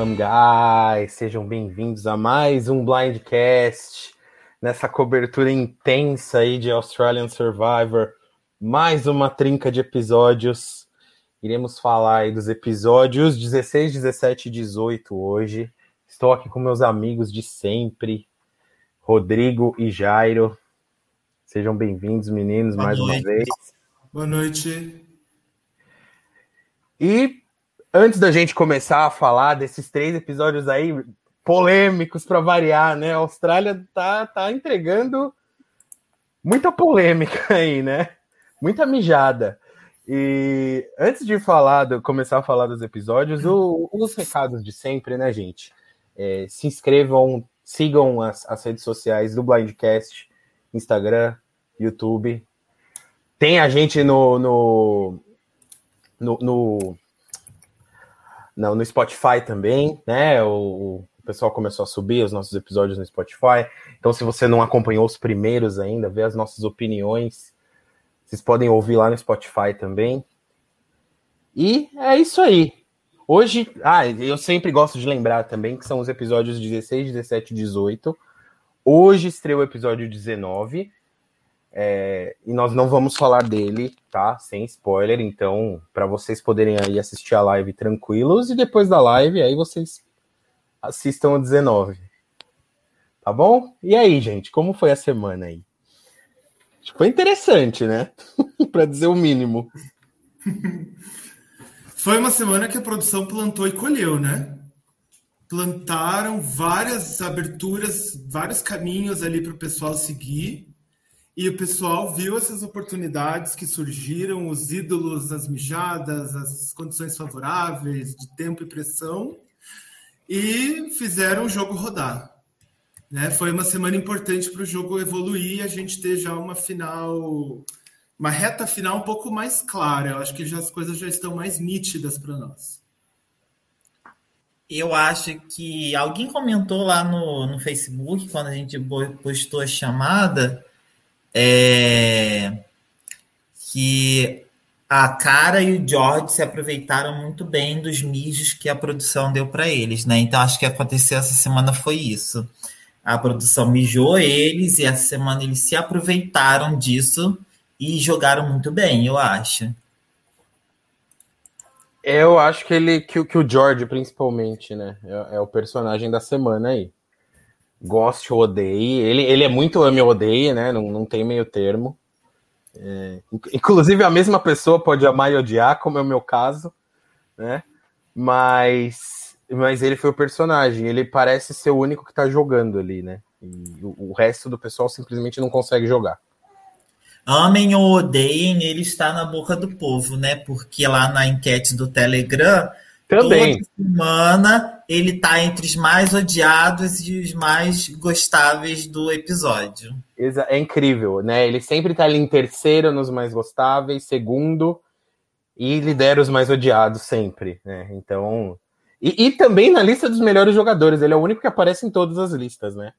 Welcome, guys! Sejam bem-vindos a mais um Blindcast, nessa cobertura intensa aí de Australian Survivor. Mais uma trinca de episódios. Iremos falar aí dos episódios 16, 17 e 18 hoje. Estou aqui com meus amigos de sempre, Rodrigo e Jairo. Sejam bem-vindos, meninos, Boa mais noite. uma vez. Boa noite. E antes da gente começar a falar desses três episódios aí polêmicos para variar, né? A Austrália tá, tá entregando muita polêmica aí, né? Muita mijada. E antes de falar, começar a falar dos episódios, o, os recados de sempre, né, gente? É, se inscrevam, sigam as, as redes sociais do Blindcast, Instagram, YouTube. Tem a gente no, no, no, no no, no Spotify também, né? O, o, pessoal começou a subir os nossos episódios no Spotify. Então, se você não acompanhou os primeiros ainda, ver as nossas opiniões, vocês podem ouvir lá no Spotify também. E é isso aí. Hoje, ah, eu sempre gosto de lembrar também que são os episódios 16, 17 e 18. Hoje estreou o episódio 19. É, e nós não vamos falar dele, tá? Sem spoiler, então, para vocês poderem aí assistir a live tranquilos e depois da live, aí vocês assistam o 19. Tá bom? E aí, gente, como foi a semana aí? Foi interessante, né? para dizer o mínimo. Foi uma semana que a produção plantou e colheu, né? Plantaram várias aberturas, vários caminhos ali para o pessoal seguir e o pessoal viu essas oportunidades que surgiram, os ídolos, as mijadas, as condições favoráveis de tempo e pressão, e fizeram o jogo rodar. Né? Foi uma semana importante para o jogo evoluir e a gente ter já uma final, uma reta final um pouco mais clara. Eu acho que já as coisas já estão mais nítidas para nós. Eu acho que alguém comentou lá no, no Facebook, quando a gente postou a chamada, é, que a Cara e o George se aproveitaram muito bem dos mijos que a produção deu para eles, né? Então acho que aconteceu essa semana foi isso. A produção mijou eles e essa semana eles se aproveitaram disso e jogaram muito bem, eu acho. Eu acho que ele que, que o George principalmente, né, é, é o personagem da semana aí goste ou odeie. Ele, ele é muito ame ou odeie, né? Não, não tem meio termo. É, inclusive, a mesma pessoa pode amar e odiar, como é o meu caso, né? Mas, mas ele foi o personagem. Ele parece ser o único que tá jogando ali, né? E o, o resto do pessoal simplesmente não consegue jogar. Amem ou odeiem, ele está na boca do povo, né? Porque lá na enquete do Telegram também. Toda semana ele tá entre os mais odiados e os mais gostáveis do episódio. É incrível, né? Ele sempre tá ali em terceiro nos mais gostáveis, segundo, e lidera os mais odiados sempre, né? Então. E, e também na lista dos melhores jogadores, ele é o único que aparece em todas as listas, né?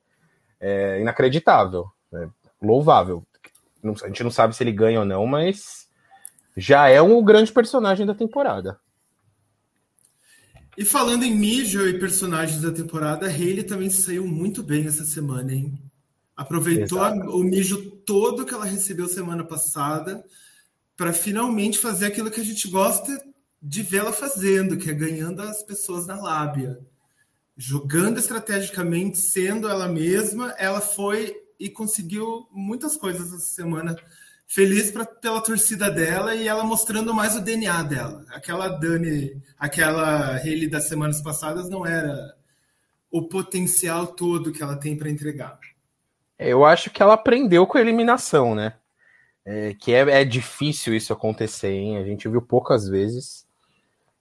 É inacreditável, né? louvável. A gente não sabe se ele ganha ou não, mas já é um grande personagem da temporada. E falando em mijo e personagens da temporada, a Hayley também saiu muito bem essa semana, hein? Aproveitou Exato. o mijo todo que ela recebeu semana passada para finalmente fazer aquilo que a gente gosta de vê-la fazendo, que é ganhando as pessoas na lábia. Jogando estrategicamente, sendo ela mesma, ela foi e conseguiu muitas coisas essa semana feliz pra, pela torcida dela e ela mostrando mais o DNA dela. Aquela Dani, aquela Haley das semanas passadas não era o potencial todo que ela tem para entregar. Eu acho que ela aprendeu com a eliminação, né? É, que é, é difícil isso acontecer, hein? A gente viu poucas vezes.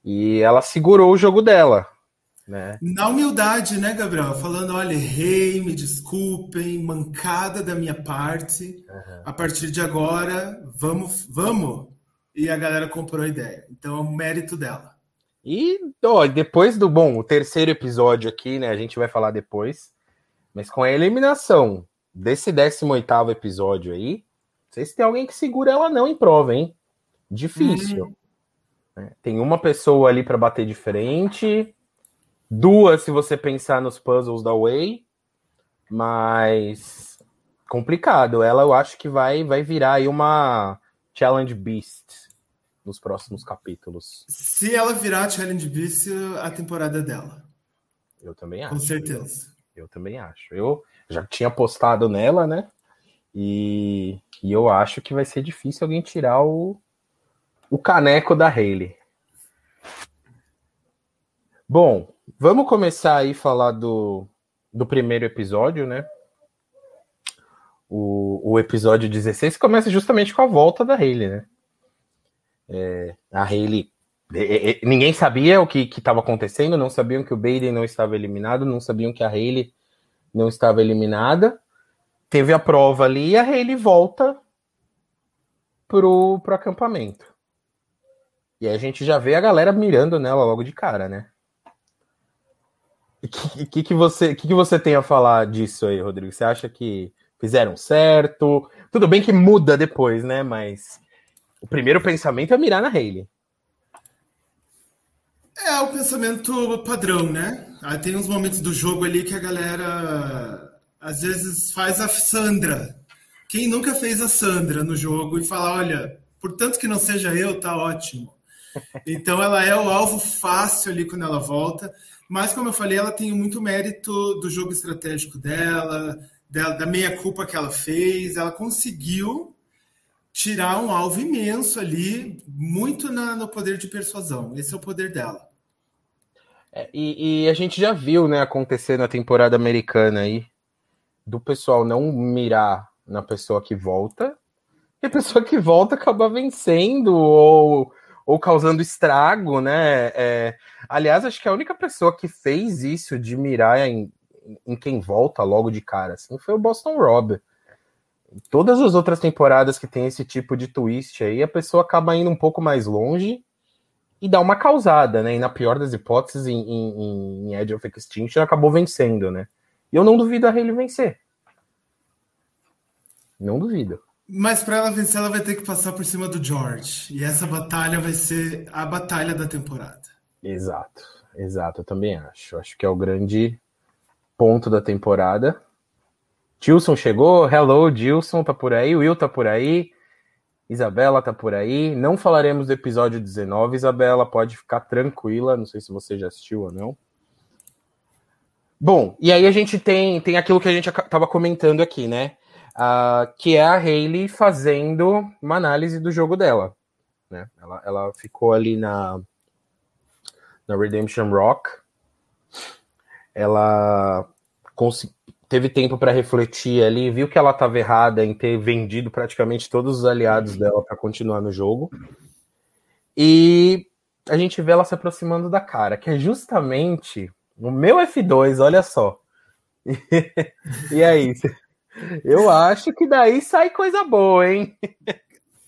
E ela segurou o jogo dela. Né? Na humildade, né, Gabriel? Falando, olha, errei, me desculpem, mancada da minha parte. Uhum. A partir de agora, vamos, vamos. E a galera comprou a ideia. Então é um mérito dela. E ó, depois do bom, o terceiro episódio aqui, né? A gente vai falar depois. Mas com a eliminação desse 18 episódio aí, não sei se tem alguém que segura ela não em prova, hein? Difícil. Hum. Tem uma pessoa ali para bater de frente Duas, se você pensar nos puzzles da Way, mas complicado. Ela eu acho que vai, vai virar aí uma Challenge Beast nos próximos capítulos. Se ela virar Challenge Beast, a temporada é dela. Eu também acho. Com certeza. Eu, eu também acho. Eu já tinha postado nela, né? E, e eu acho que vai ser difícil alguém tirar o, o caneco da Hayley. Bom, vamos começar aí a falar do, do primeiro episódio, né? O, o episódio 16 começa justamente com a volta da Hayley, né? É, a Hayley. É, é, ninguém sabia o que estava acontecendo, não sabiam que o Baden não estava eliminado, não sabiam que a Hayley não estava eliminada. Teve a prova ali e a Hayley volta pro, pro acampamento. E aí a gente já vê a galera mirando nela logo de cara, né? O que, que, você, que, que você tem a falar disso aí, Rodrigo? Você acha que fizeram certo? Tudo bem que muda depois, né? Mas o primeiro pensamento é mirar na Hayley. É o pensamento padrão, né? Aí tem uns momentos do jogo ali que a galera às vezes faz a Sandra. Quem nunca fez a Sandra no jogo e fala, olha, portanto que não seja eu, tá ótimo. Então ela é o alvo fácil ali quando ela volta. Mas, como eu falei, ela tem muito mérito do jogo estratégico dela, da, da meia-culpa que ela fez. Ela conseguiu tirar um alvo imenso ali, muito na, no poder de persuasão. Esse é o poder dela. É, e, e, a gente já viu, né, acontecer na temporada americana aí, do pessoal não mirar na pessoa que volta, e a pessoa que volta acaba vencendo ou ou causando estrago, né? É, aliás, acho que a única pessoa que fez isso de mirar em, em quem volta logo de cara assim, foi o Boston Rob. Todas as outras temporadas que tem esse tipo de twist aí, a pessoa acaba indo um pouco mais longe e dá uma causada, né? E na pior das hipóteses, em, em, em Edge of Extinction, acabou vencendo, né? E eu não duvido a Hayley vencer. Não duvido. Mas para ela vencer, ela vai ter que passar por cima do George. E essa batalha vai ser a batalha da temporada. Exato, exato, eu também acho. Acho que é o grande ponto da temporada. Tilson chegou, hello, Dilson tá por aí, Will tá por aí, Isabela tá por aí. Não falaremos do episódio 19, Isabela, pode ficar tranquila, não sei se você já assistiu ou não. Bom, e aí a gente tem, tem aquilo que a gente tava comentando aqui, né? Uh, que é a Hayley fazendo uma análise do jogo dela. Né? Ela, ela ficou ali na, na Redemption Rock. Ela teve tempo para refletir ali, viu que ela estava errada em ter vendido praticamente todos os aliados dela para continuar no jogo. E a gente vê ela se aproximando da cara, que é justamente o meu F2, olha só. e aí, eu acho que daí sai coisa boa, hein?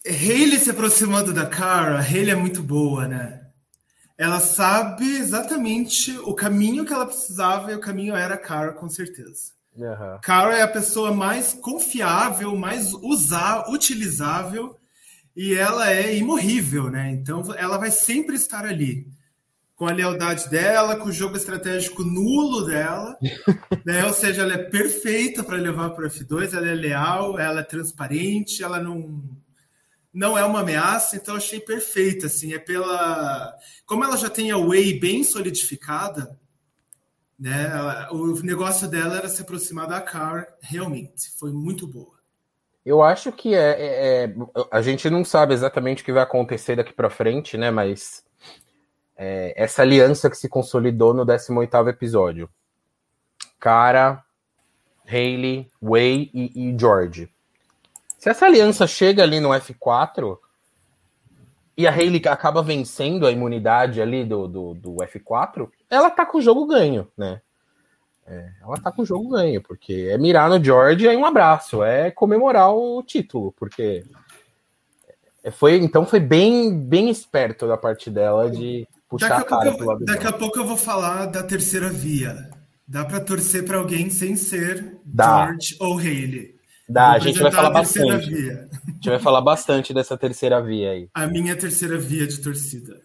Hayley se aproximando da Cara, Hayley é muito boa, né? Ela sabe exatamente o caminho que ela precisava e o caminho era a Cara, com certeza. Uhum. Cara é a pessoa mais confiável, mais usar, utilizável e ela é imorrível, né? Então ela vai sempre estar ali com a lealdade dela, com o jogo estratégico nulo dela, né? Ou seja, ela é perfeita para levar para o F2, ela é leal, ela é transparente, ela não não é uma ameaça, então achei perfeita, assim, é pela como ela já tem a Way bem solidificada, né? Ela, o negócio dela era se aproximar da Car, realmente, foi muito boa. Eu acho que é, é, é a gente não sabe exatamente o que vai acontecer daqui para frente, né? Mas é, essa aliança que se consolidou no 18º episódio. Cara, Hayley, Way e, e George. Se essa aliança chega ali no F4 e a Hayley acaba vencendo a imunidade ali do, do, do F4, ela tá com o jogo ganho, né? É, ela tá com o jogo ganho, porque é mirar no George e um abraço, é comemorar o título, porque é, foi então foi bem bem esperto da parte dela de puxar daqui a, a cara pouco, Daqui a pouco eu vou falar da terceira via. Dá para torcer para alguém sem ser Dá. George ou Haley. Dá, a gente vai falar bastante. Via. A gente vai falar bastante dessa terceira via aí. A minha terceira via de torcida.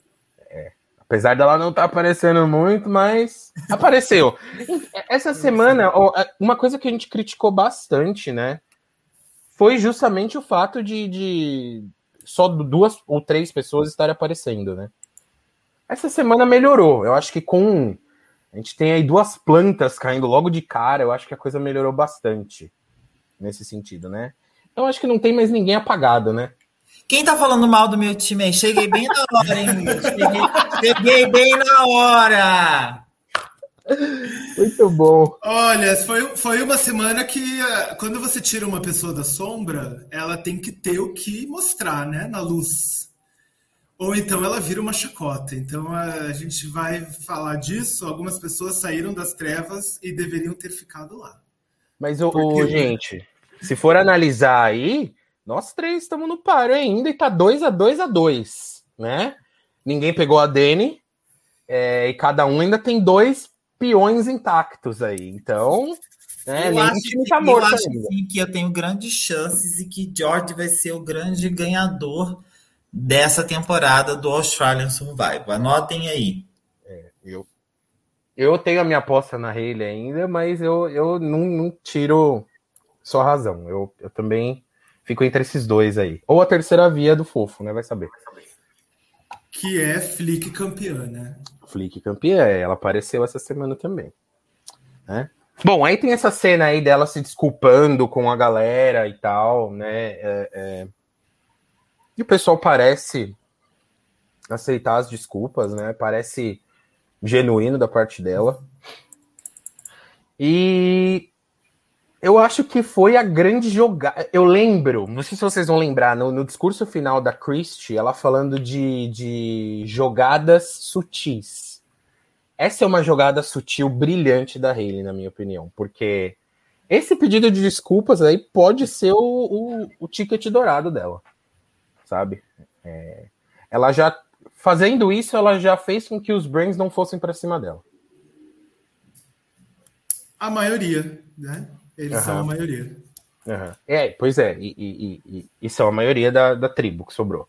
É. Apesar dela não estar tá aparecendo muito, mas apareceu. Essa semana, uma coisa que a gente criticou bastante, né? Foi justamente o fato de, de só duas ou três pessoas estarem aparecendo, né? Essa semana melhorou. Eu acho que com. A gente tem aí duas plantas caindo logo de cara. Eu acho que a coisa melhorou bastante nesse sentido, né? Eu acho que não tem mais ninguém apagado, né? Quem tá falando mal do meu time aí? Cheguei bem na hora, hein? Cheguei, cheguei bem na hora! Muito bom. Olha, foi, foi uma semana que eh, quando você tira uma pessoa da sombra, ela tem que ter o que mostrar, né? Na luz. Ou então ela vira uma chacota. Então a gente vai falar disso. Algumas pessoas saíram das trevas e deveriam ter ficado lá. Mas, o, Porque... gente, se for analisar aí, nós três estamos no páreo ainda e tá 2 a 2 a 2 né? Ninguém pegou a Dani é, e cada um ainda tem dois peões intactos aí. Então, né, eu acho, time tá morto eu acho sim, que eu tenho grandes chances e que George vai ser o grande ganhador dessa temporada do Australian Survival. Anotem aí. É, eu, eu tenho a minha aposta na Hayley ainda, mas eu, eu não, não tiro sua razão. Eu, eu também Fico entre esses dois aí. Ou a terceira via do Fofo, né? Vai saber. Que é Flick campeã, né? Flick campeã, ela apareceu essa semana também. Né? Bom, aí tem essa cena aí dela se desculpando com a galera e tal, né? É, é... E o pessoal parece aceitar as desculpas, né? Parece genuíno da parte dela. E eu acho que foi a grande jogada. Eu lembro, não sei se vocês vão lembrar, no, no discurso final da Christie, ela falando de, de jogadas sutis. Essa é uma jogada sutil brilhante da Hayley, na minha opinião, porque esse pedido de desculpas aí pode ser o, o, o ticket dourado dela, sabe? É, ela já fazendo isso, ela já fez com que os Brains não fossem para cima dela. A maioria, né? Eles uhum. são a maioria. Uhum. É, pois é, e, e, e, e, são a maioria da, da tribo que sobrou.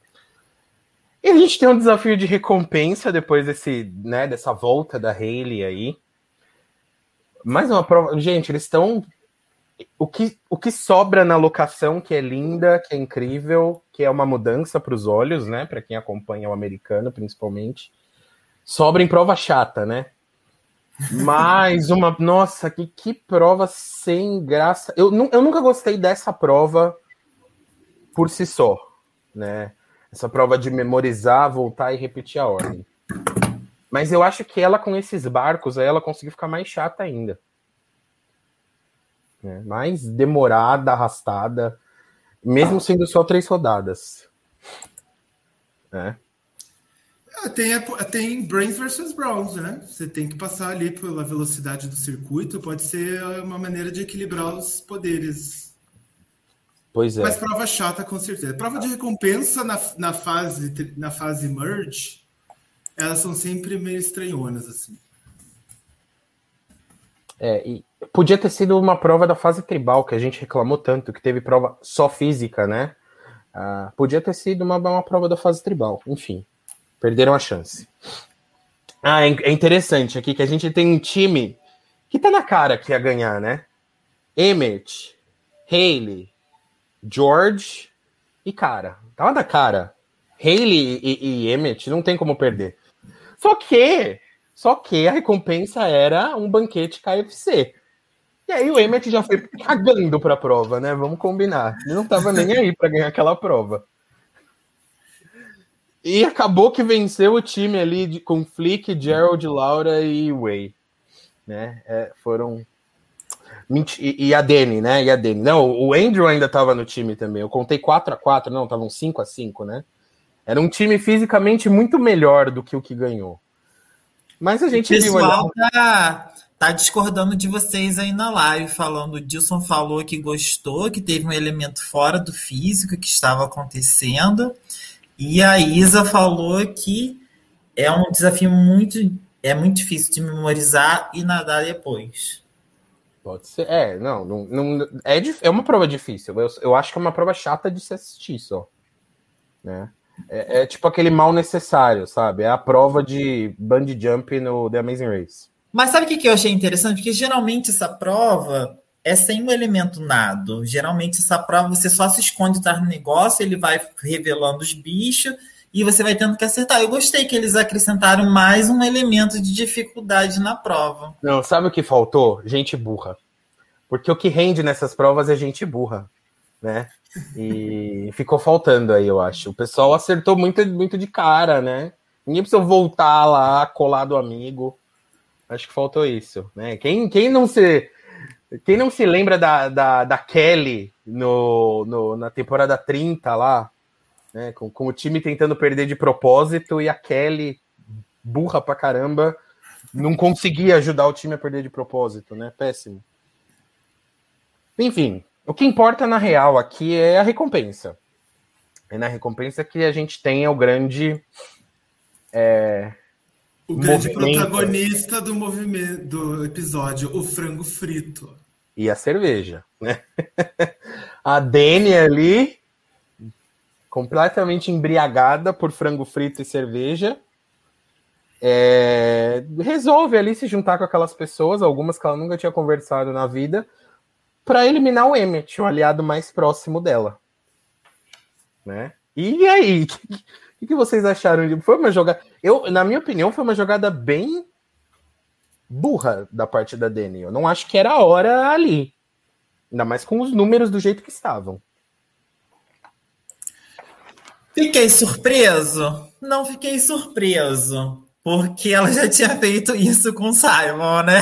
E a gente tem um desafio de recompensa depois desse, né, dessa volta da Hayley aí. Mais uma prova. Gente, eles estão. O que, o que sobra na locação, que é linda, que é incrível, que é uma mudança para os olhos, né? Para quem acompanha o americano, principalmente. Sobra em prova chata, né? Mais uma. Nossa, que, que prova sem graça. Eu, eu nunca gostei dessa prova por si só, né? Essa prova de memorizar, voltar e repetir a ordem. Mas eu acho que ela, com esses barcos, ela conseguiu ficar mais chata ainda. Né? Mais demorada, arrastada, mesmo sendo só três rodadas. Né? Tem, tem Brains versus Browns, né? Você tem que passar ali pela velocidade do circuito, pode ser uma maneira de equilibrar os poderes. Pois é. Mas prova chata, com certeza. Prova de recompensa na, na, fase, na fase merge, elas são sempre meio estranhonas, assim. É, e podia ter sido uma prova da fase tribal, que a gente reclamou tanto, que teve prova só física, né? Ah, podia ter sido uma, uma prova da fase tribal, enfim. Perderam a chance. Ah, é, é interessante aqui que a gente tem um time que tá na cara que ia ganhar, né? Emmett, Haley, George e cara. Tava na cara. Haley e, e Emmett não tem como perder. Só que, só que a recompensa era um banquete KFC. E aí o Emmett já foi cagando pra prova, né? Vamos combinar. Ele não tava nem aí para ganhar aquela prova. E acabou que venceu o time ali de, com Flick, Gerald, Laura e Way. Né? É, foram. E, e, a Dani, né? E a Dani. Não, o Andrew ainda estava no time também. Eu contei 4 a 4 não, estavam 5 a 5 né? Era um time fisicamente muito melhor do que o que ganhou. Mas a gente o pessoal viu. Tá, tá discordando de vocês aí na live, falando. O Dilson falou que gostou, que teve um elemento fora do físico que estava acontecendo. E a Isa falou que é um desafio muito, é muito difícil de memorizar e nadar depois. Pode ser. É, não, não, não é, é uma prova difícil. Eu, eu acho que é uma prova chata de se assistir só. Né? é, é, tipo aquele mal necessário, sabe? É a prova de bungee jump no The Amazing Race. Mas sabe o que eu achei interessante? Porque geralmente essa prova é sem o elemento nado. Geralmente essa prova você só se esconde atrás do negócio, ele vai revelando os bichos e você vai tendo que acertar. Eu gostei que eles acrescentaram mais um elemento de dificuldade na prova. Não, sabe o que faltou? Gente burra. Porque o que rende nessas provas é gente burra, né? E ficou faltando aí, eu acho. O pessoal acertou muito, muito de cara, né? Ninguém precisou voltar lá, colar do amigo. Acho que faltou isso, né? Quem, quem não se quem não se lembra da, da, da Kelly no, no, na temporada 30 lá, né? Com, com o time tentando perder de propósito e a Kelly, burra pra caramba, não conseguia ajudar o time a perder de propósito, né? Péssimo. Enfim, o que importa na real aqui é a recompensa. É na recompensa que a gente tem o grande. É, o grande protagonista do movimento do episódio, o frango frito. E a cerveja, né? a Dani ali, completamente embriagada por frango frito e cerveja. É, resolve ali se juntar com aquelas pessoas, algumas que ela nunca tinha conversado na vida, para eliminar o Emmet, o aliado mais próximo dela. Né? E aí, o que, vocês acharam? Foi uma jogada. Eu, na minha opinião, foi uma jogada bem burra da parte da Dani. Eu não acho que era a hora ali. Ainda mais com os números do jeito que estavam. Fiquei surpreso? Não fiquei surpreso, porque ela já tinha feito isso com o Simon, né?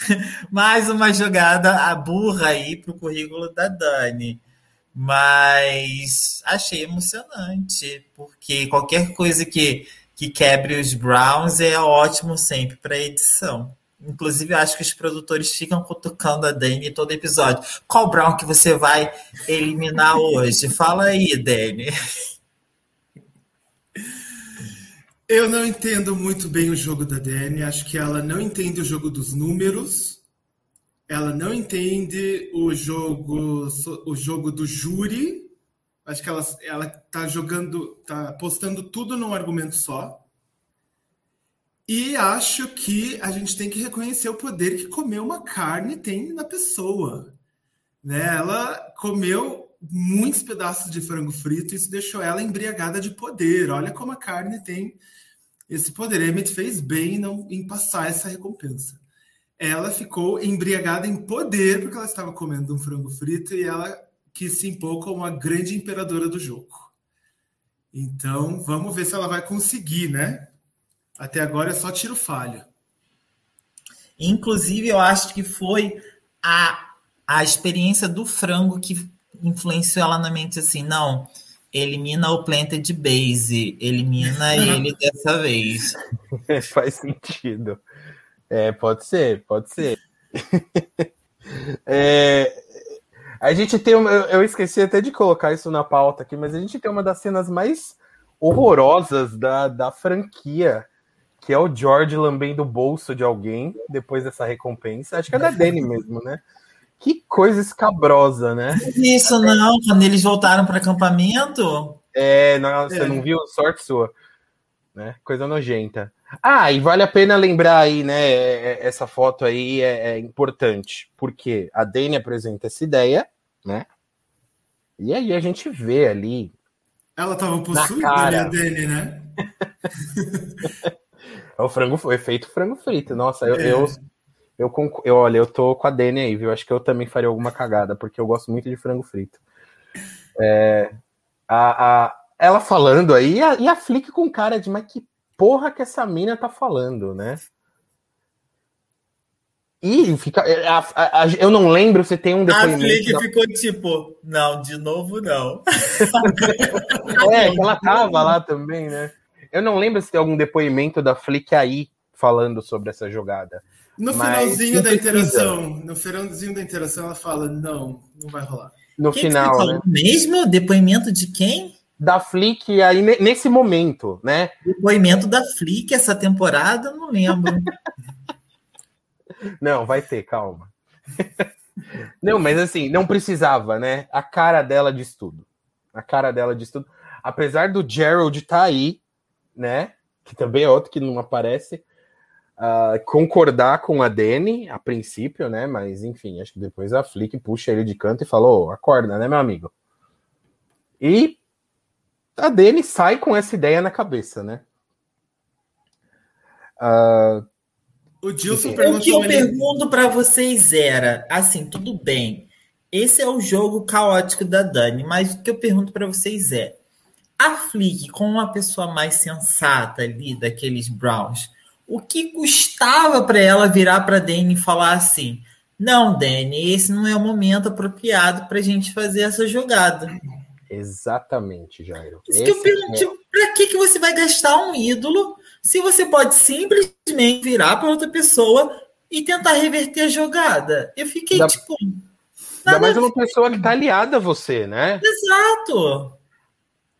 Mais uma jogada a burra aí pro currículo da Dani. Mas achei emocionante, porque qualquer coisa que, que quebre os Browns é ótimo sempre para edição. Inclusive, acho que os produtores ficam cutucando a Dani todo episódio. Qual Brown que você vai eliminar hoje? Fala aí, Dani. Eu não entendo muito bem o jogo da Dani. Acho que ela não entende o jogo dos números ela não entende o jogo o jogo do júri. Acho que ela ela tá jogando, tá postando tudo num argumento só. E acho que a gente tem que reconhecer o poder que comer uma carne tem na pessoa. Né? Ela comeu muitos pedaços de frango frito e isso deixou ela embriagada de poder. Olha como a carne tem esse poder. Emmett fez bem não, em passar essa recompensa ela ficou embriagada em poder porque ela estava comendo um frango frito e ela quis se impor como a grande imperadora do jogo. Então, vamos ver se ela vai conseguir, né? Até agora é só tiro falha. Inclusive, eu acho que foi a, a experiência do frango que influenciou ela na mente assim, não, elimina o Planted Base, elimina ele dessa vez. Faz sentido. É, pode ser, pode ser. é, a gente tem uma, eu esqueci até de colocar isso na pauta aqui, mas a gente tem uma das cenas mais horrorosas da, da franquia, que é o George lambendo o bolso de alguém depois dessa recompensa. Acho que é da Dani mesmo, né? Que coisa escabrosa, né? Isso não, quando eles voltaram para acampamento. É, não, você é. não viu? Sorte sua. Né? Coisa nojenta. Ah, e vale a pena lembrar aí, né? É, é, essa foto aí é, é importante, porque a Dani apresenta essa ideia, né? E aí a gente vê ali. Ela estava possuída ali, a Dani, né? o frango foi feito frango frito. Nossa, eu, é. eu, eu, eu, olha, eu tô com a Dani aí, viu? Acho que eu também faria alguma cagada, porque eu gosto muito de frango frito. É, a, a, ela falando aí, e a, e a Flick com cara de, mas que porra que essa mina tá falando, né? E fica. É, a, a, a, eu não lembro se tem um depoimento. A Flick da... ficou tipo, não, de novo não. é, ela tava lá também, né? Eu não lembro se tem algum depoimento da Flick aí falando sobre essa jogada. No finalzinho da interação, no finalzinho da interação, ela fala: não, não vai rolar. No quem final. Né? Mesmo? Depoimento de quem? Da Flick aí nesse momento, né? Depoimento da Flick essa temporada, não lembro. não, vai ter, calma. não, mas assim, não precisava, né? A cara dela diz tudo. A cara dela diz tudo. apesar do Gerald estar tá aí, né? Que também é outro que não aparece, uh, concordar com a Dani a princípio, né? Mas enfim, acho que depois a Flick puxa ele de canto e falou: acorda, né, meu amigo? E a Dani sai com essa ideia na cabeça, né? Uh, o Dilson perguntou. O que eu pergunto para vocês era: assim, tudo bem, esse é o jogo caótico da Dani, mas o que eu pergunto para vocês é: a Flick, com uma pessoa mais sensata ali, daqueles Browns, o que custava para ela virar para Dani e falar assim: não, Dani, esse não é o momento apropriado para a gente fazer essa jogada? Exatamente, Jairo. Isso que eu pergunto, é... para que, que você vai gastar um ídolo se você pode simplesmente virar para outra pessoa e tentar reverter a jogada? Eu fiquei da... tipo. Ainda mais uma pessoa que tá aliada a você, né? Exato.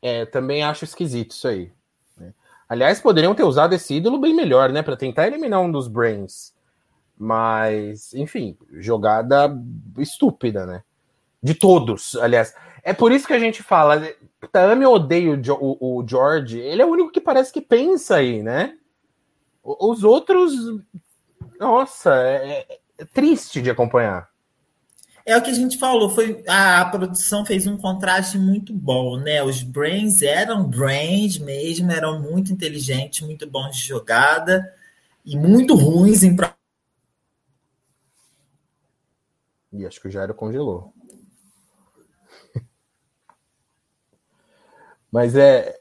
É, também acho esquisito isso aí. Né? Aliás, poderiam ter usado esse ídolo bem melhor, né? Para tentar eliminar um dos Brains. Mas, enfim, jogada estúpida, né? De todos, aliás. É por isso que a gente fala. Ame ou odeio o, o, George, ele é o único que parece que pensa aí, né? Os outros. Nossa, é, é triste de acompanhar. É o que a gente falou, foi a, a, produção fez um contraste muito bom, né? Os brains eram brains mesmo, eram muito inteligentes, muito bons de jogada e muito ruins em E acho que o Jairo congelou. Mas é,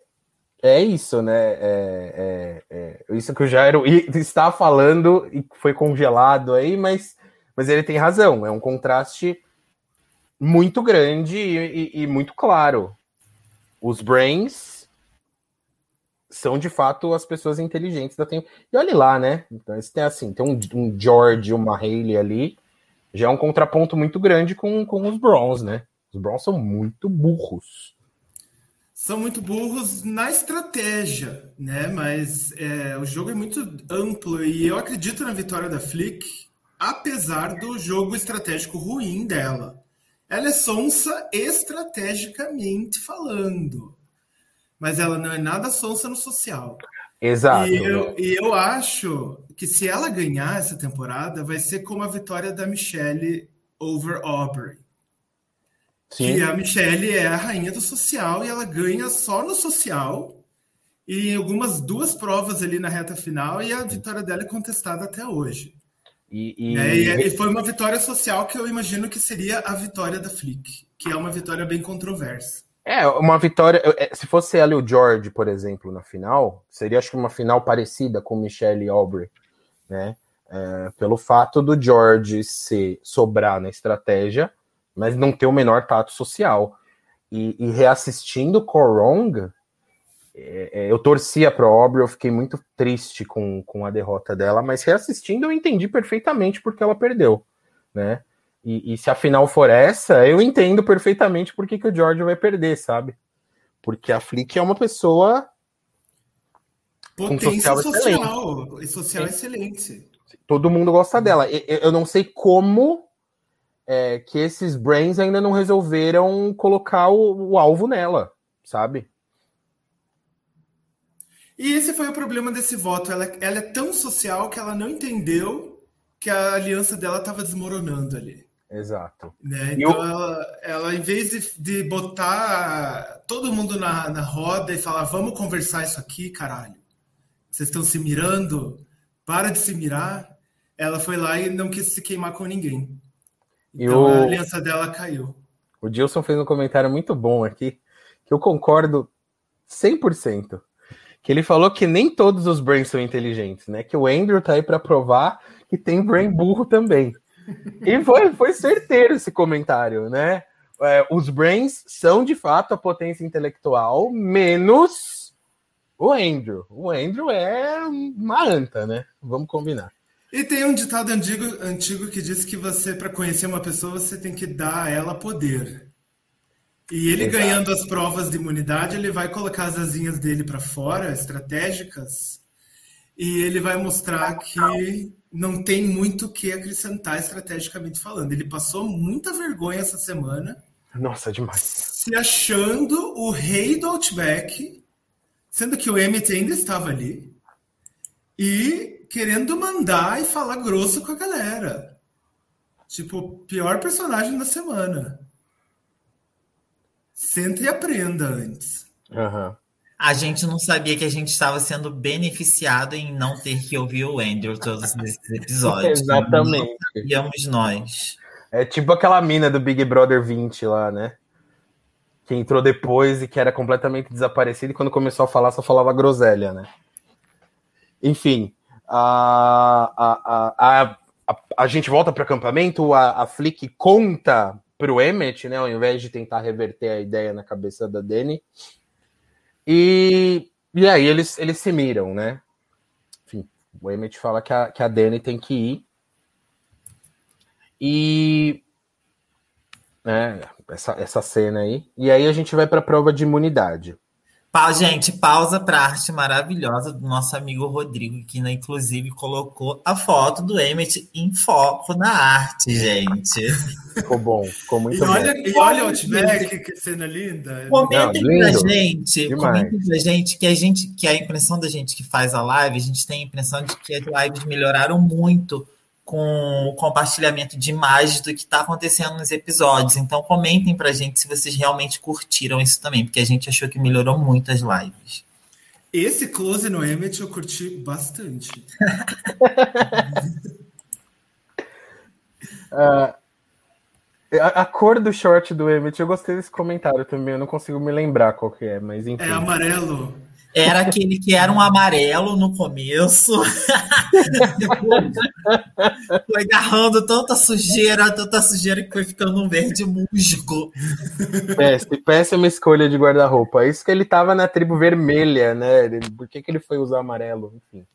é isso, né? É, é, é, isso que o Jairo está falando e foi congelado aí, mas mas ele tem razão, é um contraste muito grande e, e, e muito claro. Os brains são de fato as pessoas inteligentes da tempo. E olhe lá, né? Então, tem assim, tem um, um George, uma Hayley ali, já é um contraponto muito grande com, com os Browns, né? Os Browns são muito burros. São muito burros na estratégia, né? Mas é, o jogo é muito amplo e eu acredito na vitória da Flick apesar do jogo estratégico ruim dela. Ela é sonsa estrategicamente falando, mas ela não é nada sonsa no social. Exato. E eu, e eu acho que se ela ganhar essa temporada, vai ser como a vitória da Michelle over Aubrey. Sim. Que a Michelle é a rainha do social e ela ganha só no social e em algumas duas provas ali na reta final e a vitória dela é contestada até hoje. E, e... É, e, foi uma vitória social que eu imagino que seria a vitória da Flick, que é uma vitória bem controversa. É, uma vitória. É, se fosse ela e o George, por exemplo, na final, seria acho que uma final parecida com Michelle e Aubrey, né? É, pelo fato do George se sobrar na estratégia, mas não ter o menor tato social. E, e reassistindo Corong, é, é, eu torcia para Aubrey, eu fiquei muito triste com, com a derrota dela, mas reassistindo eu entendi perfeitamente porque ela perdeu, né? E, e se a final for essa, eu entendo perfeitamente por que, o George vai perder, sabe? Porque a Flick é uma pessoa potência social, social e social excelente. Todo mundo gosta dela. Eu não sei como é, que esses brains ainda não resolveram colocar o, o alvo nela, sabe? E esse foi o problema desse voto. Ela, ela é tão social que ela não entendeu que a aliança dela estava desmoronando ali. Exato. Né? Então, eu... ela, ela, em vez de, de botar todo mundo na, na roda e falar, vamos conversar isso aqui, caralho. Vocês estão se mirando? Para de se mirar. Ela foi lá e não quis se queimar com ninguém. Então, o... a aliança dela caiu. O Dilson fez um comentário muito bom aqui, que eu concordo 100% que ele falou que nem todos os brains são inteligentes, né? Que o Andrew tá aí para provar que tem brain burro também. E foi, foi certeiro esse comentário, né? É, os brains são de fato a potência intelectual, menos o Andrew. O Andrew é uma anta, né? Vamos combinar. E tem um ditado antigo, antigo que diz que você, para conhecer uma pessoa, você tem que dar a ela poder. E ele Exato. ganhando as provas de imunidade, ele vai colocar as asinhas dele para fora, estratégicas, e ele vai mostrar que não tem muito o que acrescentar estrategicamente falando. Ele passou muita vergonha essa semana. Nossa, demais. se achando o rei do Outback, sendo que o Emmett ainda estava ali, e querendo mandar e falar grosso com a galera. Tipo, pior personagem da semana. Senta e aprenda antes. Aham. A gente não sabia que a gente estava sendo beneficiado em não ter que ouvir o Andrew todos esses episódios. Exatamente. Não sabíamos nós. É tipo aquela mina do Big Brother 20 lá, né? Que entrou depois e que era completamente desaparecida e quando começou a falar só falava groselha, né? Enfim, a, a, a, a, a gente volta para o acampamento, a, a Flick conta pro Emmett, né? Ao invés de tentar reverter a ideia na cabeça da Dani. E, e aí eles, eles se miram, né? Enfim, o Emmett fala que a, que a Dani tem que ir. E. Né, essa, essa cena aí. E aí a gente vai para a prova de imunidade. Pa, gente, pausa para a arte maravilhosa do nosso amigo Rodrigo, que né, inclusive colocou a foto do Emmett em foco na arte, gente. Ficou bom, ficou muito E bom. olha, e olha o Outback, que cena linda. Comentem pra gente, Demais. comentem pra gente que a gente, que a impressão da gente que faz a live, a gente tem a impressão de que as lives melhoraram muito com o compartilhamento de imagens do que está acontecendo nos episódios. Então comentem pra gente se vocês realmente curtiram isso também, porque a gente achou que melhorou muito as lives. Esse close no Emmett eu curti bastante. A, a cor do short do Emmett, eu gostei desse comentário também. Eu não consigo me lembrar qual que é, mas enfim. É amarelo. Era aquele que era um amarelo no começo. Foi agarrando tanta sujeira, tanta sujeira que foi ficando um verde musgo. Péssima, péssima escolha de guarda-roupa. Isso que ele tava na tribo vermelha, né? Por que, que ele foi usar amarelo? Enfim.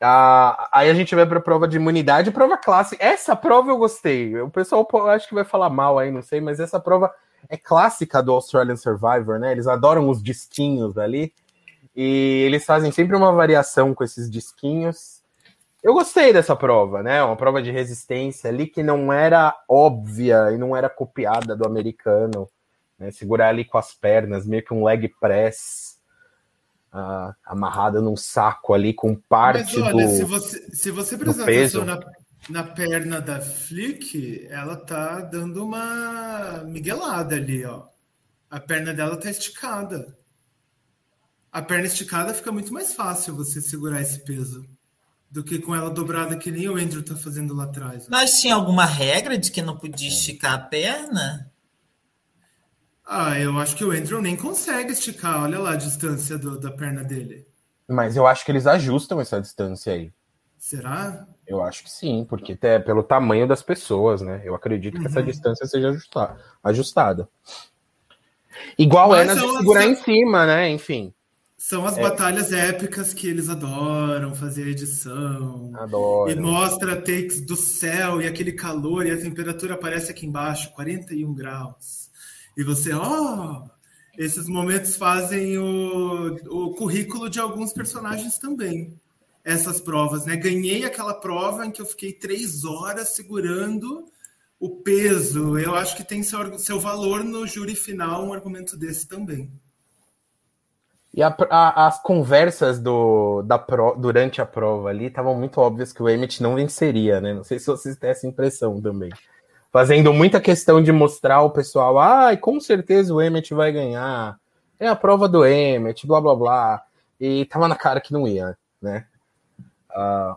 Ah, aí a gente vai pra prova de imunidade, prova clássica. Essa prova eu gostei. O pessoal acho que vai falar mal aí, não sei, mas essa prova é clássica do Australian Survivor, né? Eles adoram os disquinhos ali. E eles fazem sempre uma variação com esses disquinhos. Eu gostei dessa prova, né? Uma prova de resistência ali que não era óbvia e não era copiada do americano. Né? Segurar ali com as pernas, meio que um leg press ah, amarrada num saco ali com parte Mas olha, do. se você, se você prestar peso. atenção na, na perna da Flick, ela tá dando uma miguelada ali, ó. A perna dela tá esticada. A perna esticada fica muito mais fácil você segurar esse peso do que com ela dobrada que nem o Andrew tá fazendo lá atrás. ó. Mas tinha alguma regra de que não podia esticar a perna? Ah, eu acho que o Andrew nem consegue esticar. Olha lá a distância do- da perna dele. Mas eu acho que eles ajustam essa distância aí. Será? Eu acho que sim, porque é pelo tamanho das pessoas, né? Eu acredito que essa Uhum. distância seja ajusta- ajustada. Igual é Mas na de segurar em cima, né? Enfim, São as É. batalhas épicas que eles adoram fazer a edição. adoro. E mostra takes do céu e aquele calor e a temperatura aparece aqui embaixo, 41 graus. E você, ó, esses momentos fazem o, o currículo de alguns personagens também. Essas provas, né? Ganhei aquela prova em que eu fiquei três horas segurando o peso. Eu acho que tem seu, seu valor no júri final um argumento desse também. E a- a- as conversas do, da pro- durante a prova ali estavam muito óbvias que o Emmett não venceria, né? Não sei se vocês têm essa impressão também. Fazendo muita questão de mostrar ao pessoal, ai, com certeza o Emmett vai ganhar. É a prova do Emmett, blá blá blá. E tava na cara que não ia, né? Ah,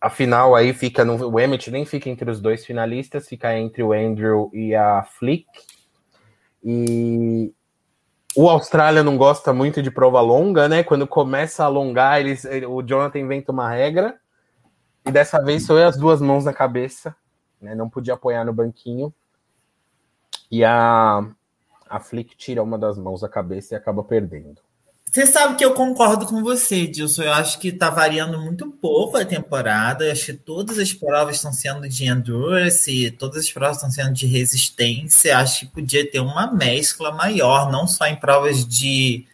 afinal, aí fica. No, o Emmett nem fica entre os dois finalistas, fica entre o Andrew e a Flick. E o Austrália não gosta muito de prova longa, né? Quando começa a alongar, eles, ele- o Jonathan inventa uma regra. E dessa vez foi as duas mãos na cabeça, né? Não podia apoiar no banquinho. E a, a Flick tira uma das mãos da cabeça e acaba perdendo. Você sabe que eu concordo com você, Dilson. Eu acho que está variando muito pouco a temporada. Eu acho que todas as provas estão sendo de endurance, todas as provas estão sendo de resistência. Acho que podia ter uma mescla maior, não só em provas de,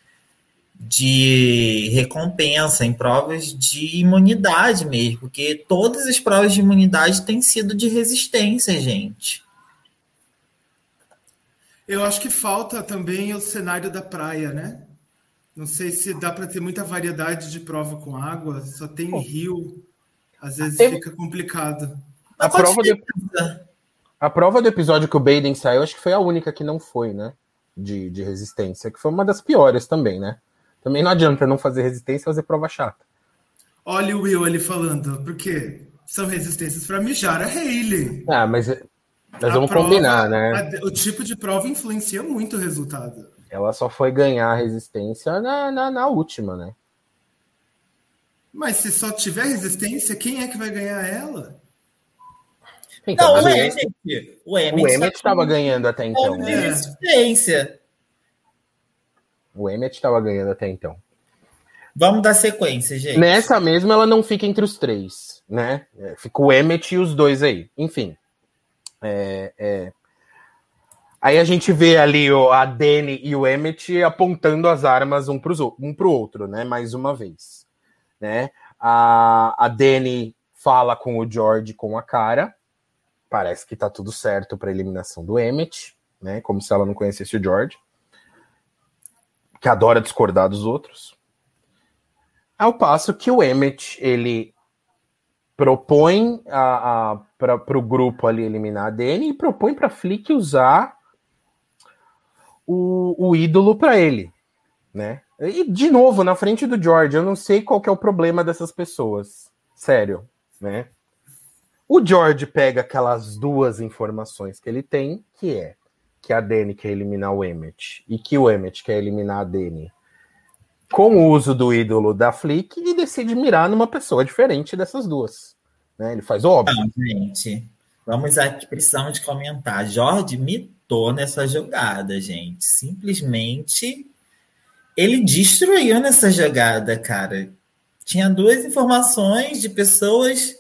de recompensa, em provas de imunidade mesmo, porque todas as provas de imunidade têm sido de resistência, gente. Eu acho que falta também o cenário da praia, né? Não sei se dá para ter muita variedade de prova com água, só tem rio. Às vezes tem... fica complicado. A prova, de... a prova do episódio que o Baden saiu, acho que foi a única que não foi, né? De, de resistência, que foi uma das piores também, né? Também não adianta não fazer resistência e fazer prova chata. Olha o Will ali falando, porque são resistências para mijar a Hayley. Ah, mas nós vamos prova, combinar, né? A, o tipo de prova influencia muito o resultado. Ela só foi ganhar a resistência na, na, na, última, né? Mas se só tiver resistência, quem é que vai ganhar ela? Então, não, o Emmett. O Emmett estava ganhando até então. Né? Resistência. O Emmett estava ganhando até então. Vamos dar sequência, gente. Nessa mesma, ela não fica entre os três, né? É, fica o Emmett e os dois aí. Enfim. É, é... Aí a gente vê ali o, a Dani e o Emmett apontando as armas um para um o outro, né? Mais uma vez. Né? A, a Dani fala com o George com a cara. Parece que tá tudo certo para eliminação do Emmett, né? Como se ela não conhecesse o George. Que adora discordar dos outros. Ao passo que o Emmett, ele propõe para o grupo ali eliminar a Dani e propõe para Flick usar o, o ídolo para ele, né? E de novo na frente do George, eu não sei qual é o problema dessas pessoas, sério, né? O George pega aquelas duas informações que ele tem, que é que a Dani quer eliminar o Emmet e que o Emmet quer eliminar a Dani com o uso do ídolo da Flick e decide mirar numa pessoa diferente dessas duas. Né? Ele faz óbvio. Não, gente, vamos aqui, precisamos comentar. Jorge mitou nessa jogada, gente. Simplesmente ele destruiu nessa jogada, cara. Tinha duas informações de pessoas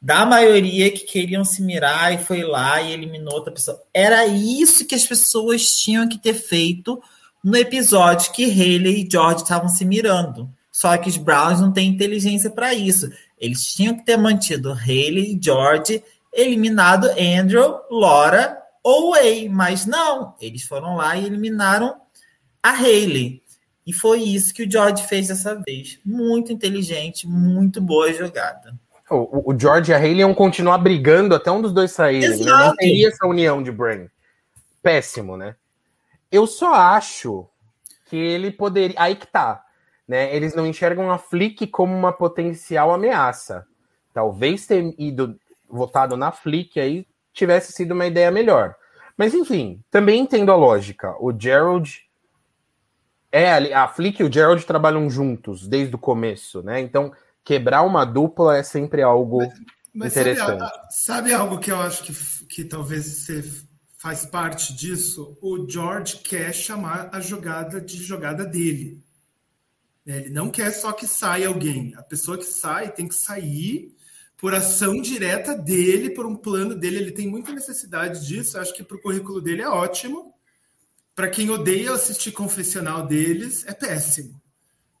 da maioria que queriam se mirar e foi lá e eliminou outra pessoa. Era isso que as pessoas tinham que ter feito no episódio que Haley e George estavam se mirando. Só que os Browns não têm inteligência para isso. Eles tinham que ter mantido Haley e George, eliminado Andrew, Laura ou Way, mas não, eles foram lá e eliminaram a Haley. E foi isso que o George fez dessa vez. Muito inteligente, muito boa jogada. O, o George e a Haley iam continuar brigando até um dos dois saírem. Né? Não teria essa união de brain. Péssimo, né? Eu só acho que ele poderia. Aí que tá. Né? Eles não enxergam a Flick como uma potencial ameaça. Talvez ter ido votado na Flick aí tivesse sido uma ideia melhor. Mas enfim, também entendo a lógica. O Gerald é a Flick e o Gerald trabalham juntos desde o começo, né? Então quebrar uma dupla é sempre algo mas, mas interessante. Sabe, sabe, algo que eu acho que, que talvez você faz parte disso? O George quer chamar a jogada de jogada dele. Né? Ele não quer só que saia alguém. A pessoa que sai tem que sair por ação direta dele, por um plano dele. Ele tem muita necessidade disso. Acho que para o currículo dele é ótimo. Para quem odeia assistir confessional deles, é péssimo.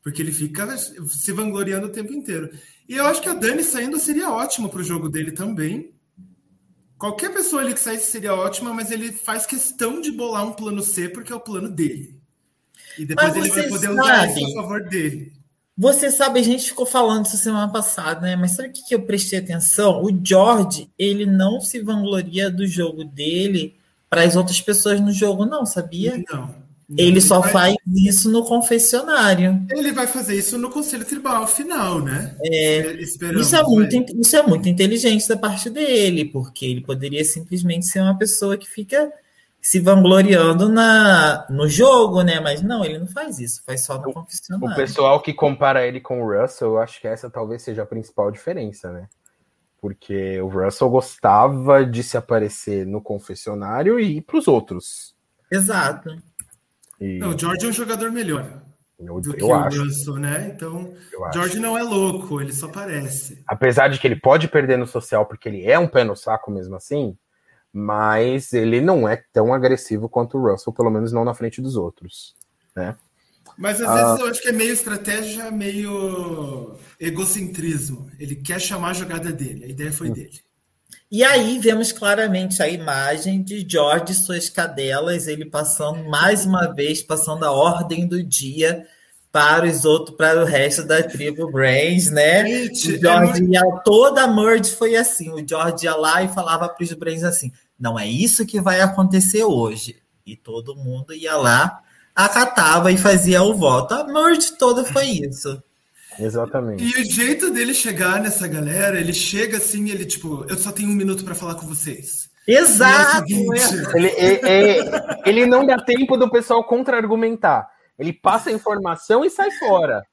Porque ele fica se vangloriando o tempo inteiro. E eu acho que a Dani saindo seria ótimo para o jogo dele também. Qualquer pessoa ali que saísse seria ótima, mas ele faz questão de bolar um plano C porque é o plano dele. E depois ele vai poder usar isso a favor dele. Você sabe, a gente ficou falando isso semana passada, né? Mas sabe o que, eu prestei atenção? O George, ele não se vangloria do jogo dele para as outras pessoas no jogo, não, sabia? Não. Ele só vai... faz isso no confessionário. Ele vai fazer isso no conselho tribal final, né? É, isso, é muito, isso é muito inteligente da parte dele, porque ele poderia simplesmente ser uma pessoa que fica se vangloriando na, no jogo, né? Mas não, ele não faz isso, faz só no confessionário. O pessoal que compara ele com o Russell, eu acho que essa talvez seja a principal diferença, né? Porque o Russell gostava de se aparecer no confessionário e ir para os outros. Exato. E... Não, o George é um jogador melhor. Eu, do eu que acho. o Russell, né? Então, eu George acho. não é louco, ele só parece. Apesar de que ele pode perder no social porque ele é um pé no saco mesmo assim, mas ele não é tão agressivo quanto o Russell, pelo menos não na frente dos outros, né? Mas às ah, vezes eu acho que é meio estratégia, meio egocentrismo. Ele quer chamar a jogada dele, a ideia foi hum. dele. E aí vemos claramente a imagem de George e suas cadelas, ele passando mais uma vez, passando a ordem do dia para os outros, para o resto da tribo Brains, né? Gente, o George é ia, toda a merge foi assim. O George ia lá e falava para os Brains assim: não é isso que vai acontecer hoje. E todo mundo ia lá, acatava e fazia o voto. A merge toda foi isso. Exatamente. E o jeito dele chegar nessa galera, ele chega assim, ele tipo, eu só tenho um minuto para falar com vocês. Exato! É ele, ele, ele, não dá tempo do pessoal contra-argumentar. Ele passa a informação e sai fora.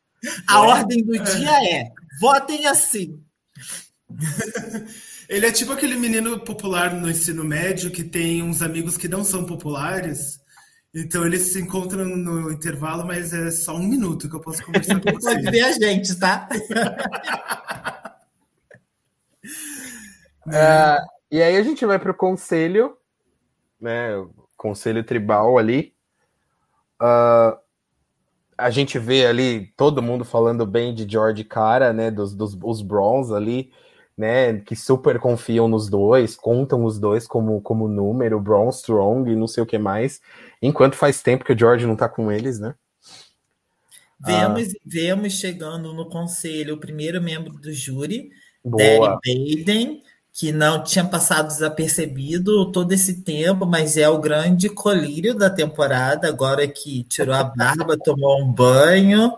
A é. ordem do dia é: votem assim. ele é tipo aquele menino popular no ensino médio que tem uns amigos que não são populares então eles se encontram no intervalo, mas é só um minuto que eu posso conversar com você. Pode ver a gente, tá? uh, e aí a gente vai para o conselho, né? O conselho tribal ali. Uh, a gente vê ali todo mundo falando bem de George Cara, né? Dos, dos os Browns ali né, que super confiam nos dois, contam os dois como, como número, Braun Strong e não sei o que mais, enquanto faz tempo que o George não tá com eles, né? Vemos, ah. vemos chegando no conselho o primeiro membro do júri, Boa. Baden, que não tinha passado desapercebido todo esse tempo, mas é o grande colírio da temporada, agora que tirou a barba, tomou um banho,